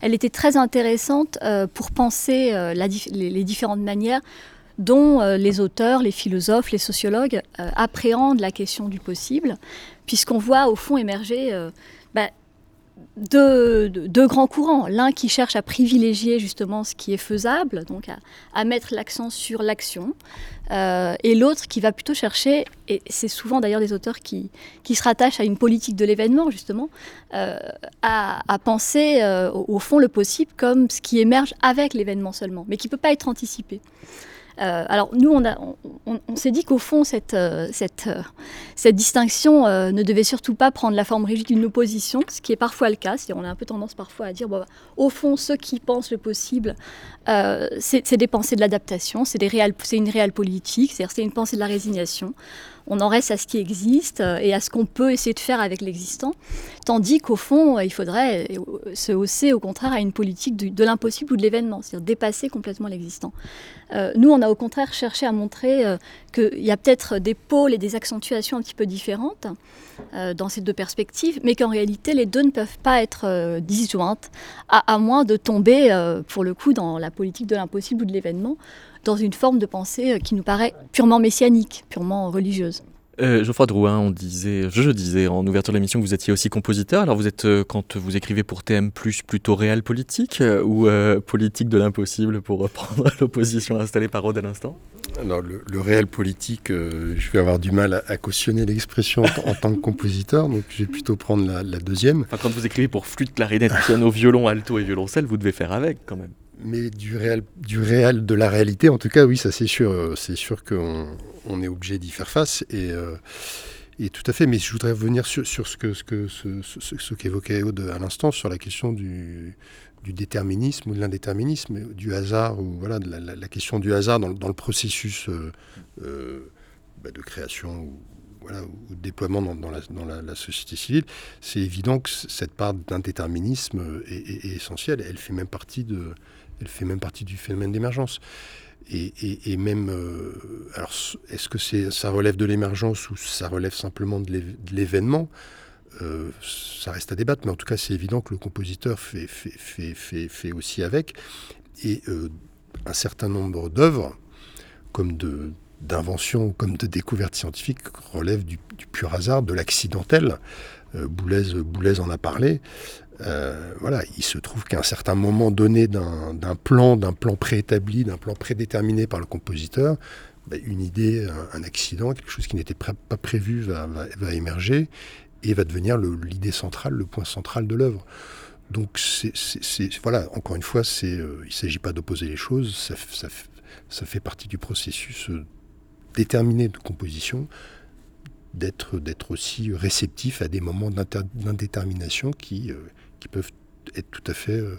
elle était très intéressante euh, pour penser les, différentes manières dont les auteurs, les philosophes, les sociologues appréhendent la question du possible, puisqu'on voit au fond émerger bah, deux, grands courants. L'un qui cherche à privilégier justement ce qui est faisable, donc à mettre l'accent sur l'action, euh, et l'autre qui va plutôt chercher, et c'est souvent d'ailleurs des auteurs qui, qui, se rattachent à une politique de l'événement justement, euh, à, penser euh, au, fond le possible comme ce qui émerge avec l'événement seulement, mais qui ne peut pas être anticipé. Euh, alors nous, on, s'est dit qu'au fond, cette, euh, euh, distinction ne devait surtout pas prendre la forme rigide d'une opposition, ce qui est parfois le cas. On a un peu tendance parfois à dire, au fond, ceux qui pensent le possible, c'est des pensées de l'adaptation, c'est une réelle politique, c'est une pensée de la résignation on en reste à ce qui existe euh, et à ce qu'on peut essayer de faire avec l'existant, tandis qu'au fond, il faudrait euh, se hausser au contraire à une politique de, l'impossible ou de l'événement, c'est-à-dire dépasser complètement l'existant. Euh, nous, on a au contraire cherché à montrer qu'il y a peut-être des pôles et des accentuations un petit peu différentes dans ces deux perspectives, mais qu'en réalité, les deux ne peuvent pas être disjointes, à, moins de tomber, pour le coup, dans la politique de l'impossible ou de l'événement, dans une forme de pensée euh, qui nous paraît purement messianique, purement religieuse. Euh, Geoffroy Drouin, on disait, je, disais en ouverture de l'émission que vous étiez aussi compositeur. Alors vous êtes, euh, quand vous écrivez pour TM+, plutôt réel politique ou politique de l'impossible pour reprendre l'opposition installée par Rode à l'instant? Alors le, réel politique, je vais avoir du mal à, cautionner l'expression en, tant que compositeur, donc je vais plutôt prendre la, deuxième. Enfin, quand vous écrivez pour flûte, clarinette, piano, violon, alto et violoncelle, vous devez faire avec quand même mais du réel, du réel, de la réalité, en tout cas, oui, ça c'est sûr. C'est sûr qu'on on est obligé d'y faire face. Et, euh, et, tout à fait. Mais je voudrais revenir sur, ce que ce que ce, ce, qu'évoquait Aude à l'instant sur la question du, du déterminisme ou de l'indéterminisme, du hasard ou voilà la, question du hasard dans, dans le processus euh, euh, bah, de création ou, voilà, ou de déploiement dans, dans, la, société civile, c'est évident que cette part d'indéterminisme est, est, essentielle. Elle fait même partie de, elle fait même partie du phénomène d'émergence. Et, même, euh, alors, est-ce que ça relève de l'émergence ou ça relève simplement de l'événement? Euh, Ça reste à débattre, mais en tout cas, c'est évident que le compositeur fait, fait, fait, fait aussi avec. Et euh, un certain nombre d'œuvres, comme de d'inventions comme de découvertes scientifiques relèvent du, pur hasard, de l'accidentel. Euh, Boulez, en a parlé. Euh, voilà, il se trouve qu'à un certain moment donné d'un plan, d'un plan préétabli, d'un plan prédéterminé par le compositeur, bah, une idée, un, accident, quelque chose qui n'était pas prévu va, émerger et va devenir l'idée centrale, le point central de l'œuvre. Donc, c'est, voilà, encore une fois, euh, il ne s'agit pas d'opposer les choses, ça, ça, fait partie du processus euh, déterminé de composition, d'être, d'être aussi réceptif à des moments d'indétermination qui, euh, qui peuvent être tout à fait euh,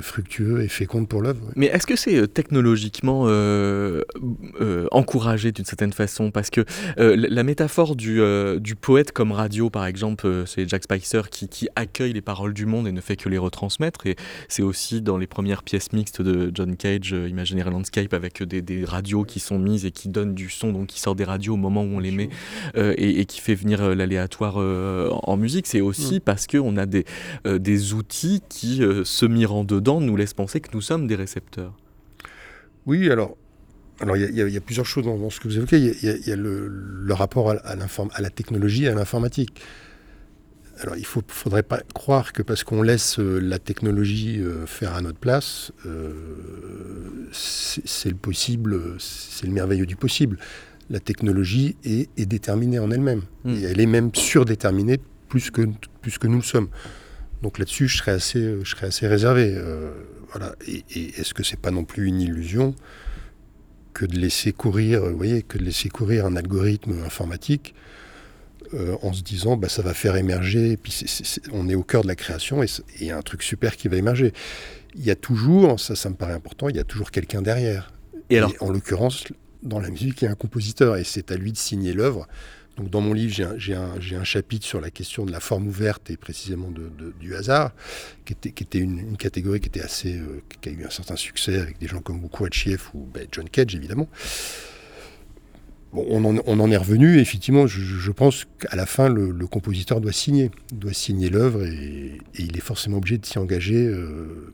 fructueux et féconde pour l'œuvre. Mais est-ce que c'est euh, technologiquement euh, encouragé d'une certaine façon? Parce que la métaphore du, du, poète comme radio, par exemple, c'est Jack Spicer qui, qui, accueille les paroles du monde et ne fait que les retransmettre. Et c'est aussi dans les premières pièces mixtes de John Cage, Imaginary Landscape, avec des, des, radios qui sont mises et qui donnent du son, donc qui sort des radios au moment où on les met et, et, qui fait venir l'aléatoire en musique. C'est aussi mm. parce qu'on a des, des outils qui se nous laisse penser que nous sommes des récepteurs. Oui, alors alors, il y, a plusieurs choses dans, ce que vous évoquez. Il y, a, le, rapport à, à, la technologie et à l'informatique. Alors, il ne faudrait pas croire que parce qu'on laisse euh, la technologie euh, faire à notre place, euh, c'est le possible, c'est le merveilleux du possible. La technologie est, déterminée en elle-même. Hmm. Et elle est même surdéterminée plus que, plus que nous le sommes. Donc là-dessus, je serais assez, euh, je serais assez réservé. Euh, voilà. Et, est-ce que c'est pas non plus une illusion que de laisser courir, vous voyez, que de laisser courir un algorithme informatique euh, en se disant, bah, ça va faire émerger. Et puis on est au cœur de la création et il y a un truc super qui va émerger. Il y a toujours, ça, ça me paraît important, il y a toujours quelqu'un derrière. Et, alors en l'occurrence, dans la musique, il y a un compositeur et c'est à lui de signer l'œuvre dans mon livre, j'ai un, chapitre sur la question de la forme ouverte et précisément du hasard, qui était, une, catégorie euh, qui a eu un certain succès avec des gens comme Chieff ou ben, John Cage évidemment. on, en, est revenu, effectivement, je, pense qu'à la fin, le, compositeur doit signer, doit signer l'œuvre et, il est forcément obligé de s'y engager euh,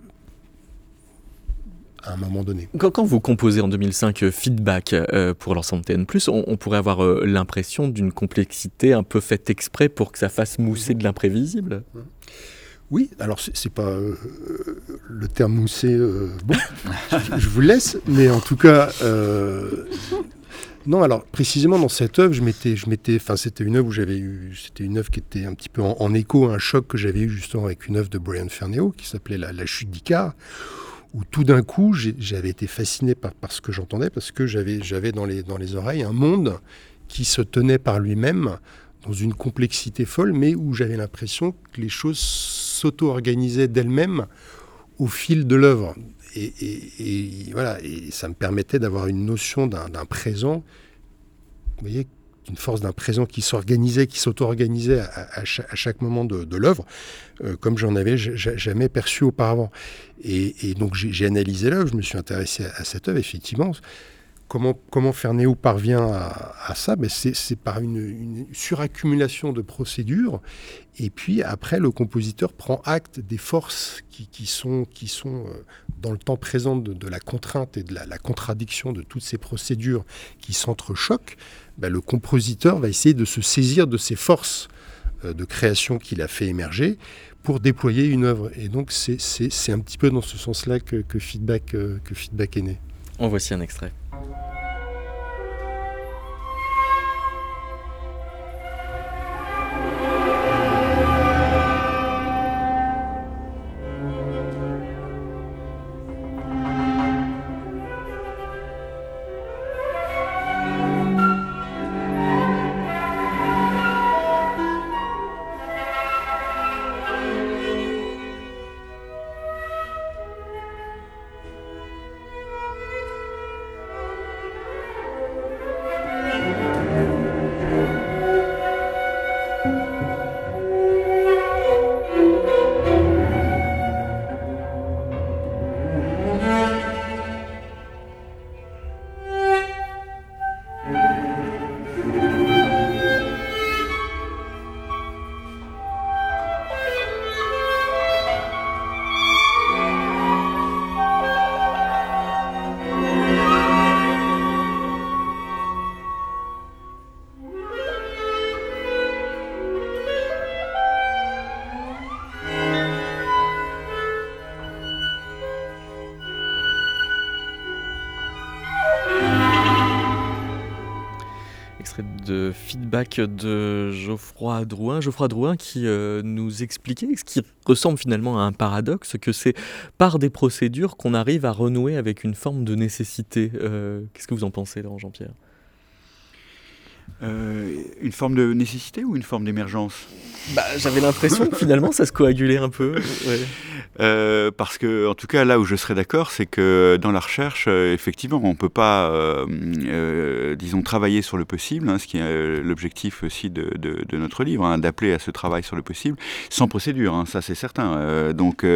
à un moment donné. Quand, vous composez en 2005 euh, Feedback euh, pour l'ensemble TN+, on, on pourrait avoir euh, l'impression d'une complexité un peu faite exprès pour que ça fasse mousser de l'imprévisible. Oui, alors c'est pas le terme mousser. bon, je, vous laisse, mais en tout cas, non. Alors précisément dans cette œuvre, je m'étais, je m'étais, enfin c'était une œuvre où j'avais eu, c'était une œuvre qui était un petit peu en, écho à un choc que j'avais eu justement avec une œuvre de Brian Ferneo qui s'appelait la, la, chute d'Icar où tout d'un coup, j'avais été fasciné par, ce que j'entendais, parce que j'avais dans les, dans les oreilles un monde qui se tenait par lui-même dans une complexité folle, mais où j'avais l'impression que les choses s'auto-organisaient d'elles-mêmes au fil de l'œuvre. Et, voilà, et ça me permettait d'avoir une notion d'un présent, vous voyez, une force d'un présent qui s'organisait, qui s'auto-organisait à, chaque moment de, l'œuvre, euh, comme j'en avais jamais perçu auparavant. Et, donc j'ai analysé l'œuvre, je me suis intéressé à, cette œuvre, effectivement. Comment, comment Fernéo parvient à, ça? Ben C'est par une, suraccumulation de procédures. Et puis après, le compositeur prend acte des forces qui, sont, qui sont euh, dans le temps présent de, la contrainte et de la, contradiction de toutes ces procédures qui s'entrechoquent. Ben, le compositeur va essayer de se saisir de ces forces euh, de création qu'il a fait émerger pour déployer une œuvre. Et donc c'est un petit peu dans ce sens-là que, feedback, euh, que Feedback est né. En voici un extrait. De Geoffroy Drouin. Geoffroy Drouin qui nous expliquait ce qui ressemble finalement à un paradoxe, que c'est par des procédures qu'on arrive à renouer avec une forme de nécessité. Qu'est-ce que vous en pensez, Laurent Jean-Pierre? Euh, une forme de nécessité ou une forme d'émergence? Bah, J'avais l'impression que finalement ça se coagulait un peu. Euh, parce que, en tout cas, là où je serais d'accord, c'est que dans la recherche, euh, effectivement, on ne peut pas, disons, travailler sur le possible, hein, ce qui est l'objectif aussi de, notre livre, hein, d'appeler à ce travail sur le possible, sans procédure, hein, ça c'est certain. donc,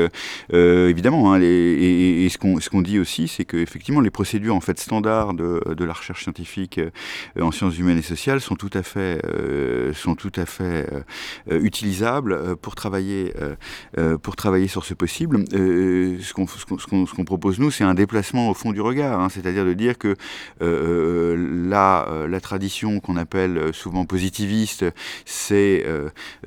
évidemment, et, ce qu'on dit aussi, c'est qu'effectivement, les procédures en fait standards de, de la recherche scientifique en sciences humaines et sociales sont tout à fait, euh, sont tout à fait euh, utilisables euh, pour travailler, pour travailler sur ce possible. ce qu'on propose nous, c'est un déplacement au fond du regard, hein, c'est-à-dire de dire que la, la tradition qu'on appelle souvent positiviste, c'est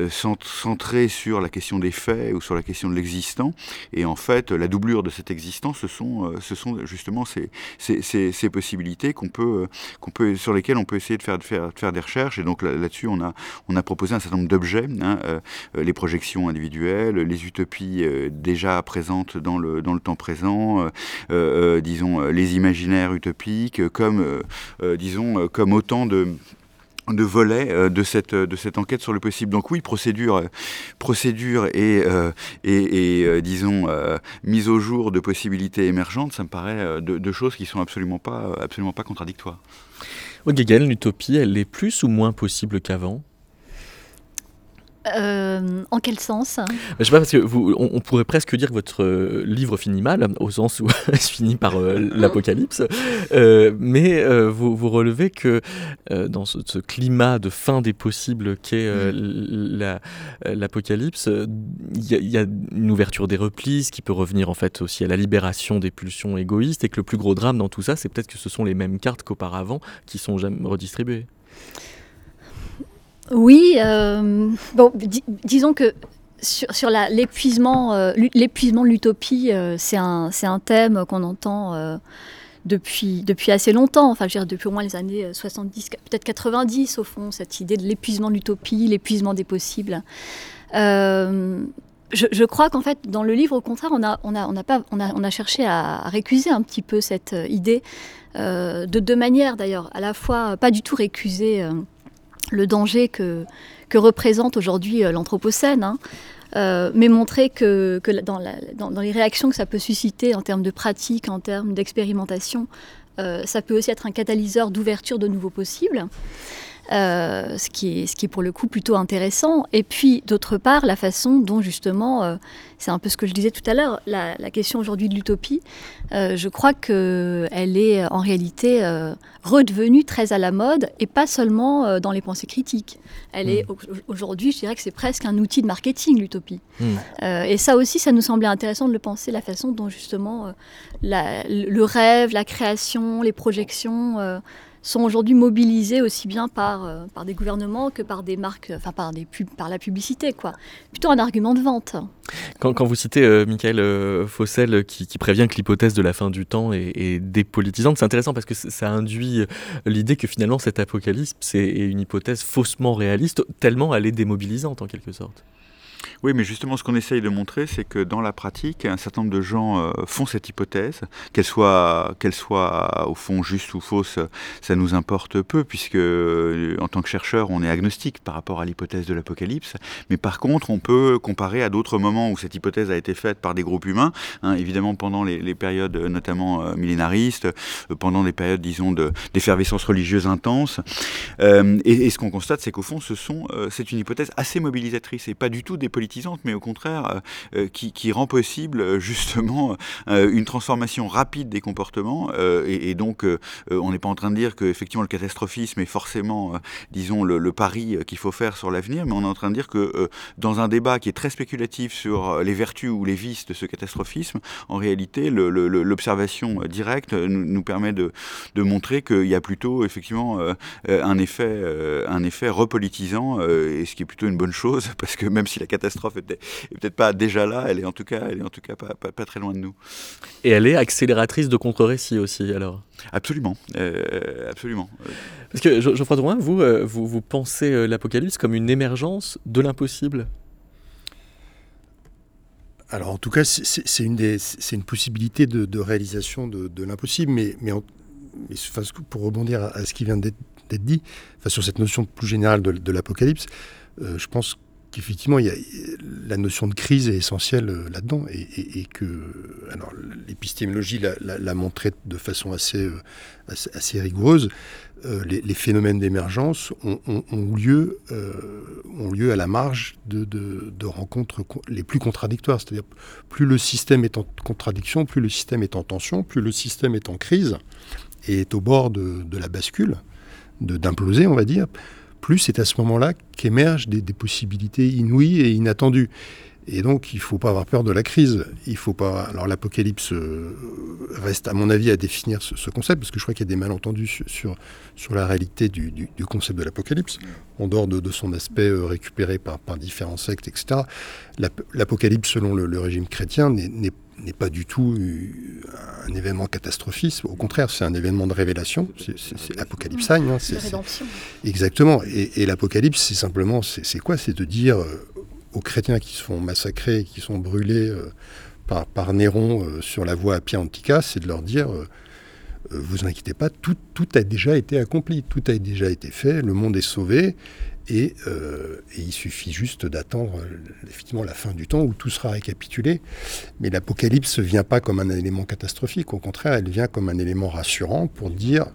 centré sur la question des faits ou sur la question de l'existant, et en fait, la doublure de cet existant, ce sont, ce sont justement ces, ces, ces, possibilités qu'on peut, qu'on peut, sur lesquelles on peut essayer de faire, faire des recherches. Et donc là-dessus, on a, on a proposé un certain nombre d'objets, hein, euh, euh, les projections individuelles, les utopies euh, déjà présentes dans le, dans le temps présent, disons les imaginaires utopiques, comme, disons, comme autant de de volets de cette de cette enquête sur le possible. Donc oui, procédure procédure et et, disons mise au jour de possibilités émergentes, ça me paraît deux de choses qui sont absolument pas absolument pas contradictoires. Au l'utopie, elle est plus ou moins possible qu'avant? Euh, en quel sens? Je sais pas, parce que vous, on, pourrait presque dire que votre euh, livre finit mal, au sens où il finit par euh, l'apocalypse, mais vous, vous, relevez que dans ce, climat de fin des possibles qu'est mm. l'apocalypse, il y, a une ouverture des replis, ce qui peut revenir en fait aussi à la libération des pulsions égoïstes, et que le plus gros drame dans tout ça, c'est peut-être que ce sont les mêmes cartes qu'auparavant qui sont jamais redistribuées. Oui, euh, disons que sur, l'épuisement, euh, l'épuisement de l'utopie, euh, c'est un, thème qu'on entend depuis, depuis assez longtemps, enfin, je veux dire, depuis au moins les années 70, peut-être 90 au fond, cette idée de l'épuisement de l'utopie, l'épuisement des possibles. Je, crois qu'en fait, dans le livre, au contraire, on a cherché à, récuser un petit peu cette idée, de deux manières d'ailleurs, à la fois pas du tout récuser le danger que, représente aujourd'hui euh, l'Anthropocène. Hein. Euh, mais montrer que, dans, dans, les réactions que ça peut susciter en termes de pratique, en termes d'expérimentation, euh, ça peut aussi être un catalyseur d'ouverture de nouveaux possibles. Euh, ce, qui est, ce qui est pour le coup plutôt intéressant. Et puis, d'autre part, la façon dont justement, euh, c'est un peu ce que je disais tout à l'heure, la, question aujourd'hui de l'utopie, euh, je crois qu'elle est en réalité redevenue très à la mode, et pas seulement dans les pensées critiques. Elle est hmm. aujourd'hui, je dirais que c'est presque un outil de marketing, l'utopie. Hmm. et ça aussi, ça nous semblait intéressant de le penser, la façon dont justement le rêve, la création, les projections sont aujourd'hui mobilisés aussi bien par, euh, par des gouvernements que par des marques, enfin par, des par la publicité, quoi. Plutôt un argument de vente. Quand, vous citez euh, Michael euh, Fossel qui, qui, prévient que l'hypothèse de la fin du temps est, est dépolitisante, c'est intéressant parce que ça induit l'idée que finalement cet apocalypse est une hypothèse faussement réaliste, tellement elle est démobilisante en quelque sorte. Oui, mais justement, ce qu'on essaye de montrer, c'est que dans la pratique, un certain nombre de gens euh, font cette hypothèse, qu'elle soit, soit au fond juste ou fausse, ça nous importe peu, puisque euh, en tant que chercheur, on est agnostique par rapport à l'hypothèse de l'apocalypse. Mais par contre, on peut comparer à d'autres moments où cette hypothèse a été faite par des groupes humains, hein, évidemment pendant les, périodes notamment euh, millénaristes, pendant des périodes, disons, d'effervescence religieuse intense. et, ce qu'on constate, c'est qu'au fond, ce sont, c'est une hypothèse assez mobilisatrice et pas du tout des mais au contraire euh, euh, qui, rend possible euh, justement une transformation rapide des comportements. Et, donc, on n'est pas en train de dire que effectivement le catastrophisme est forcément, disons, le, pari qu'il faut faire sur l'avenir, mais on est en train de dire que dans un débat qui est très spéculatif sur les vertus ou les vices de ce catastrophisme, en réalité, l'observation directe nous, permet de, montrer qu'il y a plutôt effectivement un effet, un effet repolitisant, et ce qui est plutôt une bonne chose, parce que même si la catastrophe catastrophe est peut-être pas déjà là, elle est en tout cas, elle est en tout cas pas, pas, très loin de nous. Et elle est accélératrice de contre-récits aussi, alors? Absolument, euh, absolument. Parce que Geoffroy Drouin, vous, euh, vous, vous pensez euh, l'apocalypse comme une émergence de l'impossible? Alors en tout cas, c'est une, une, possibilité de, réalisation de, l'impossible, mais, mais, pour rebondir à, ce qui vient d'être dit, sur cette notion plus générale de, l'apocalypse, je pense qu'effectivement, il y a, la notion de crise est essentielle euh, là-dedans et, que l'épistémologie l'a montré de façon assez, euh, assez, rigoureuse. Euh, les, phénomènes d'émergence ont, lieu, ont lieu à la marge de, de, rencontres les plus contradictoires. C'est-à-dire, plus le système est en contradiction, plus le système est en tension, plus le système est en crise et est au bord de, de la bascule, d'imploser, on va dire, plus c'est à ce moment-là qu'émergent des, possibilités inouïes et inattendues. Et donc, il ne faut pas avoir peur de la crise. Il faut pas. Alors, l'apocalypse euh, reste, à mon avis, à définir ce, concept, parce que je crois qu'il y a des malentendus sur, sur, la réalité du, concept de l'apocalypse, en dehors de, son aspect euh, récupéré par, par, différents sectes, etc. L'apocalypse, selon le, régime chrétien, n'est pas du tout euh, un événement catastrophique. Au contraire, c'est un événement de révélation. C'est l'apocalypse. Hein, Exactement. Et, et l'apocalypse, c'est simplement, c'est quoi? C'est de dire aux chrétiens qui se font massacrer, qui sont brûlés euh, par, par, Néron euh, sur la voie à Pia Antica, c'est de leur dire euh, vous inquiétez pas, tout, tout, a déjà été accompli, tout a déjà été fait, le monde est sauvé, et, et il suffit juste d'attendre effectivement la fin du temps où tout sera récapitulé. Mais l'Apocalypse ne vient pas comme un élément catastrophique, au contraire, elle vient comme un élément rassurant pour dire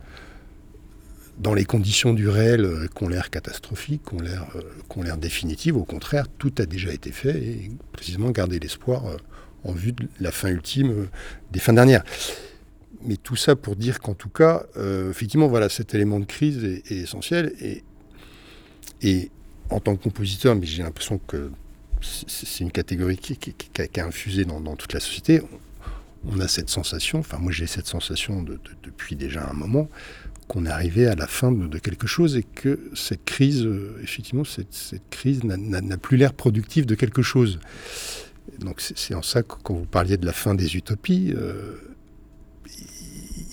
dans les conditions du réel euh, qu'on l'air catastrophiques, qu'on l'air euh, l'air définitives. Au contraire, tout a déjà été fait et précisément garder l'espoir euh, en vue de la fin ultime des fins dernières. Mais tout ça pour dire qu'en tout cas, effectivement, voilà, cet élément de crise est, essentiel. Et, et, en tant que compositeur, mais j'ai l'impression que c'est une catégorie qui, qui, a, infusé dans, toute la société, on a cette sensation, enfin moi j'ai cette sensation depuis déjà un moment, qu'on est arrivé à la fin de, quelque chose et que cette crise, euh, effectivement, cette, crise n'a plus l'air productive de quelque chose. Donc c'est en ça que quand vous parliez de la fin des utopies, euh,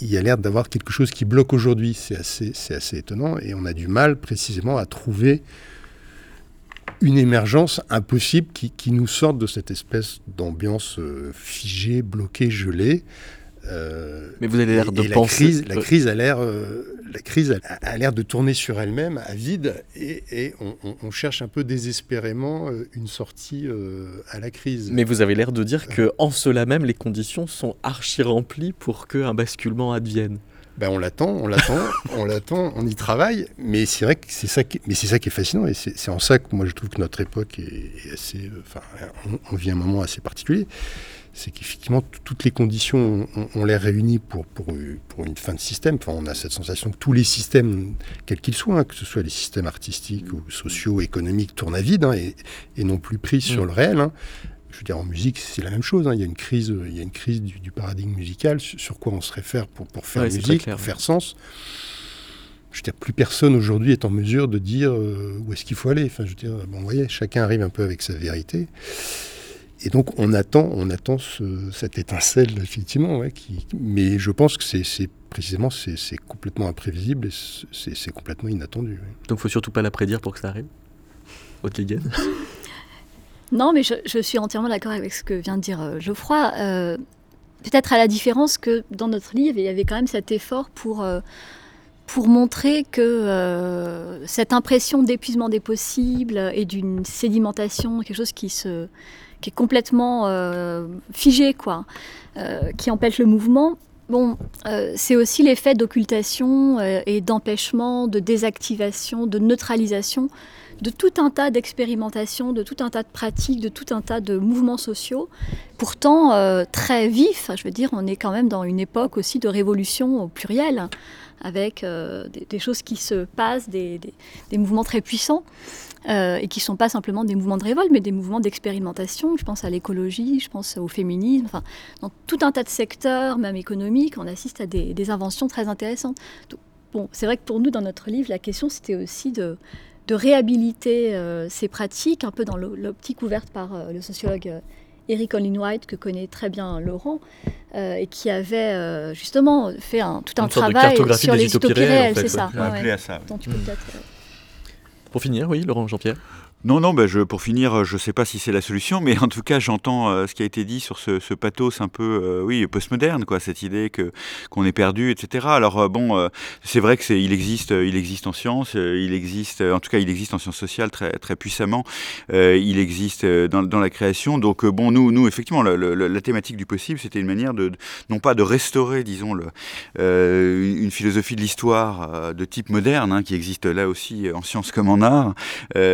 il y a l'air d'avoir quelque chose qui bloque aujourd'hui. C'est assez, assez étonnant et on a du mal précisément à trouver une émergence impossible qui, nous sorte de cette espèce d'ambiance euh, figée, bloquée, gelée. Euh, mais vous avez l'air de penser. La crise, a l'air, euh, la crise a, l'air de tourner sur elle-même à vide, et, on, cherche un peu désespérément euh, une sortie à la crise. Mais vous avez l'air de dire que en cela même, les conditions sont archi remplies pour qu'un basculement advienne. Ben on l'attend, on l'attend, on l'attend, on y travaille, mais c'est vrai que c'est ça, qui, mais c'est ça qui est fascinant, et c'est, en ça que moi je trouve que notre époque est, assez, enfin, on, on vit un moment assez particulier c'est qu'effectivement, toutes les conditions, on, les réunit pour, pour, pour, une fin de système. Enfin, on a cette sensation que tous les systèmes, quels qu'ils soient, hein, que ce soit les systèmes artistiques ou sociaux, économiques, tournent à vide hein, et, et non plus pris sur mm. le réel. Hein. Je veux dire, en musique, c'est la même chose. Il y a une crise, il y a une crise du, paradigme musical, sur, quoi on se réfère pour, pour faire musique, pour faire sens. Je veux dire, plus personne aujourd'hui est en mesure de dire euh, où est-ce qu'il faut aller. Enfin, je veux dire, bon, vous voyez, chacun arrive un peu avec sa vérité. Et donc on attend, on attend cette étincelle effectivement, mais je pense que c'est précisément c'est complètement imprévisible et c'est complètement inattendu. Donc il faut surtout pas la prédire pour que ça arrive. Haute Non, mais je, suis entièrement d'accord avec ce que vient de dire euh, Geoffroy. Euh, peut-être à la différence que dans notre livre, il y avait quand même cet effort pour euh, pour montrer que cette impression d'épuisement des possibles et d'une sédimentation, quelque chose qui se qui est complètement euh, figé, quoi, euh, qui empêche le mouvement. Bon, euh, c'est aussi l'effet d'occultation et d'empêchement, de désactivation, de neutralisation de tout un tas d'expérimentations, de tout un tas de pratiques, de tout un tas de mouvements sociaux, pourtant très vifs. Je veux dire, on est quand même dans une époque aussi de révolution au pluriel, avec des, choses qui se passent, des mouvements très puissants. Euh, et qui ne sont pas simplement des mouvements de révolte, mais des mouvements d'expérimentation. Je pense à l'écologie, je pense au féminisme. Enfin, dans tout un tas de secteurs, même économiques, on assiste à des, inventions très intéressantes. bon, c'est vrai que pour nous, dans notre livre, la question, c'était aussi de de réhabiliter ces pratiques, un peu dans l'optique ouverte par le sociologue Eric Olin White, que connaît très bien Laurent, et qui avait justement fait un, tout un travail sur les utopies réelles, c'est ça. Pour finir, oui, Laurent Jean-Pierre non, non, bah je, pour finir, euh, je ne sais pas si c'est la solution, mais en tout cas, j'entends euh, ce qui a été dit sur ce, ce pathos un peu, euh, oui, postmoderne, quoi, cette idée que qu'on est perdu, etc. Alors bon, c'est vrai que c'est, il existe, il existe en science, il existe, en tout cas, il existe en sciences sociales très très puissamment. il existe dans, dans, la création. Donc bon, nous, nous, effectivement, la thématique du possible, c'était une manière de, non pas de restaurer, disons, le, une philosophie de l'histoire de type moderne, hein, qui existe là aussi en sciences comme en art,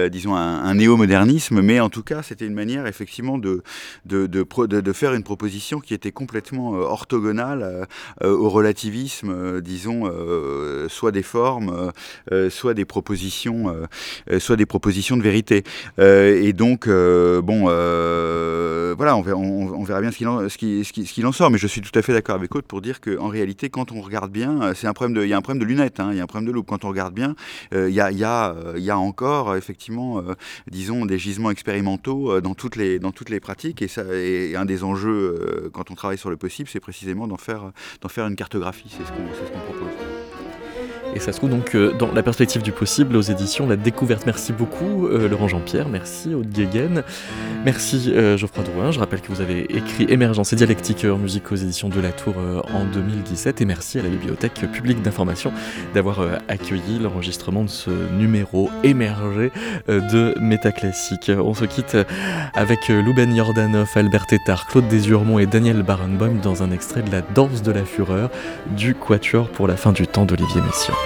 disons un un, néo-modernisme, mais en tout cas, c'était une manière effectivement de de, de, faire une proposition qui était complètement euh, orthogonale euh, euh, au relativisme, disons, soit des formes, soit des propositions, soit des propositions de vérité. et donc, bon, voilà, on verra, bien ce qu'il en, ce qui, ce qui, sort, mais je suis tout à fait d'accord avec Aude pour dire qu'en réalité, quand on regarde bien, c'est un problème de, il y a un problème de lunettes, hein, il y a un problème de loupe. Quand on regarde bien, il y, a, y, a, y a encore effectivement disons, des gisements expérimentaux euh, dans toutes les, pratiques. Et, ça, et un des enjeux, euh, quand on travaille sur le possible, c'est précisément d'en faire, faire une cartographie. C'est ce qu'on propose. Et ça se trouve donc euh, dans La perspective du possible aux éditions La Découverte. Merci beaucoup euh, Laurent Jean-Pierre, merci Aude Guéguen, merci euh, Geoffroy Drouin. Je rappelle que vous avez écrit Émergence et dialectique en musique aux éditions de la Tour en 2017 et merci à la Bibliothèque publique d'information d'avoir accueilli l'enregistrement de ce numéro émergé de Métaclassique. On se quitte avec Louben Jordanov, Albert Tétard, Claude Desurmont et Daniel Barenboim dans un extrait de La danse de la fureur du Quatuor pour la fin du temps d'Olivier Messiaen.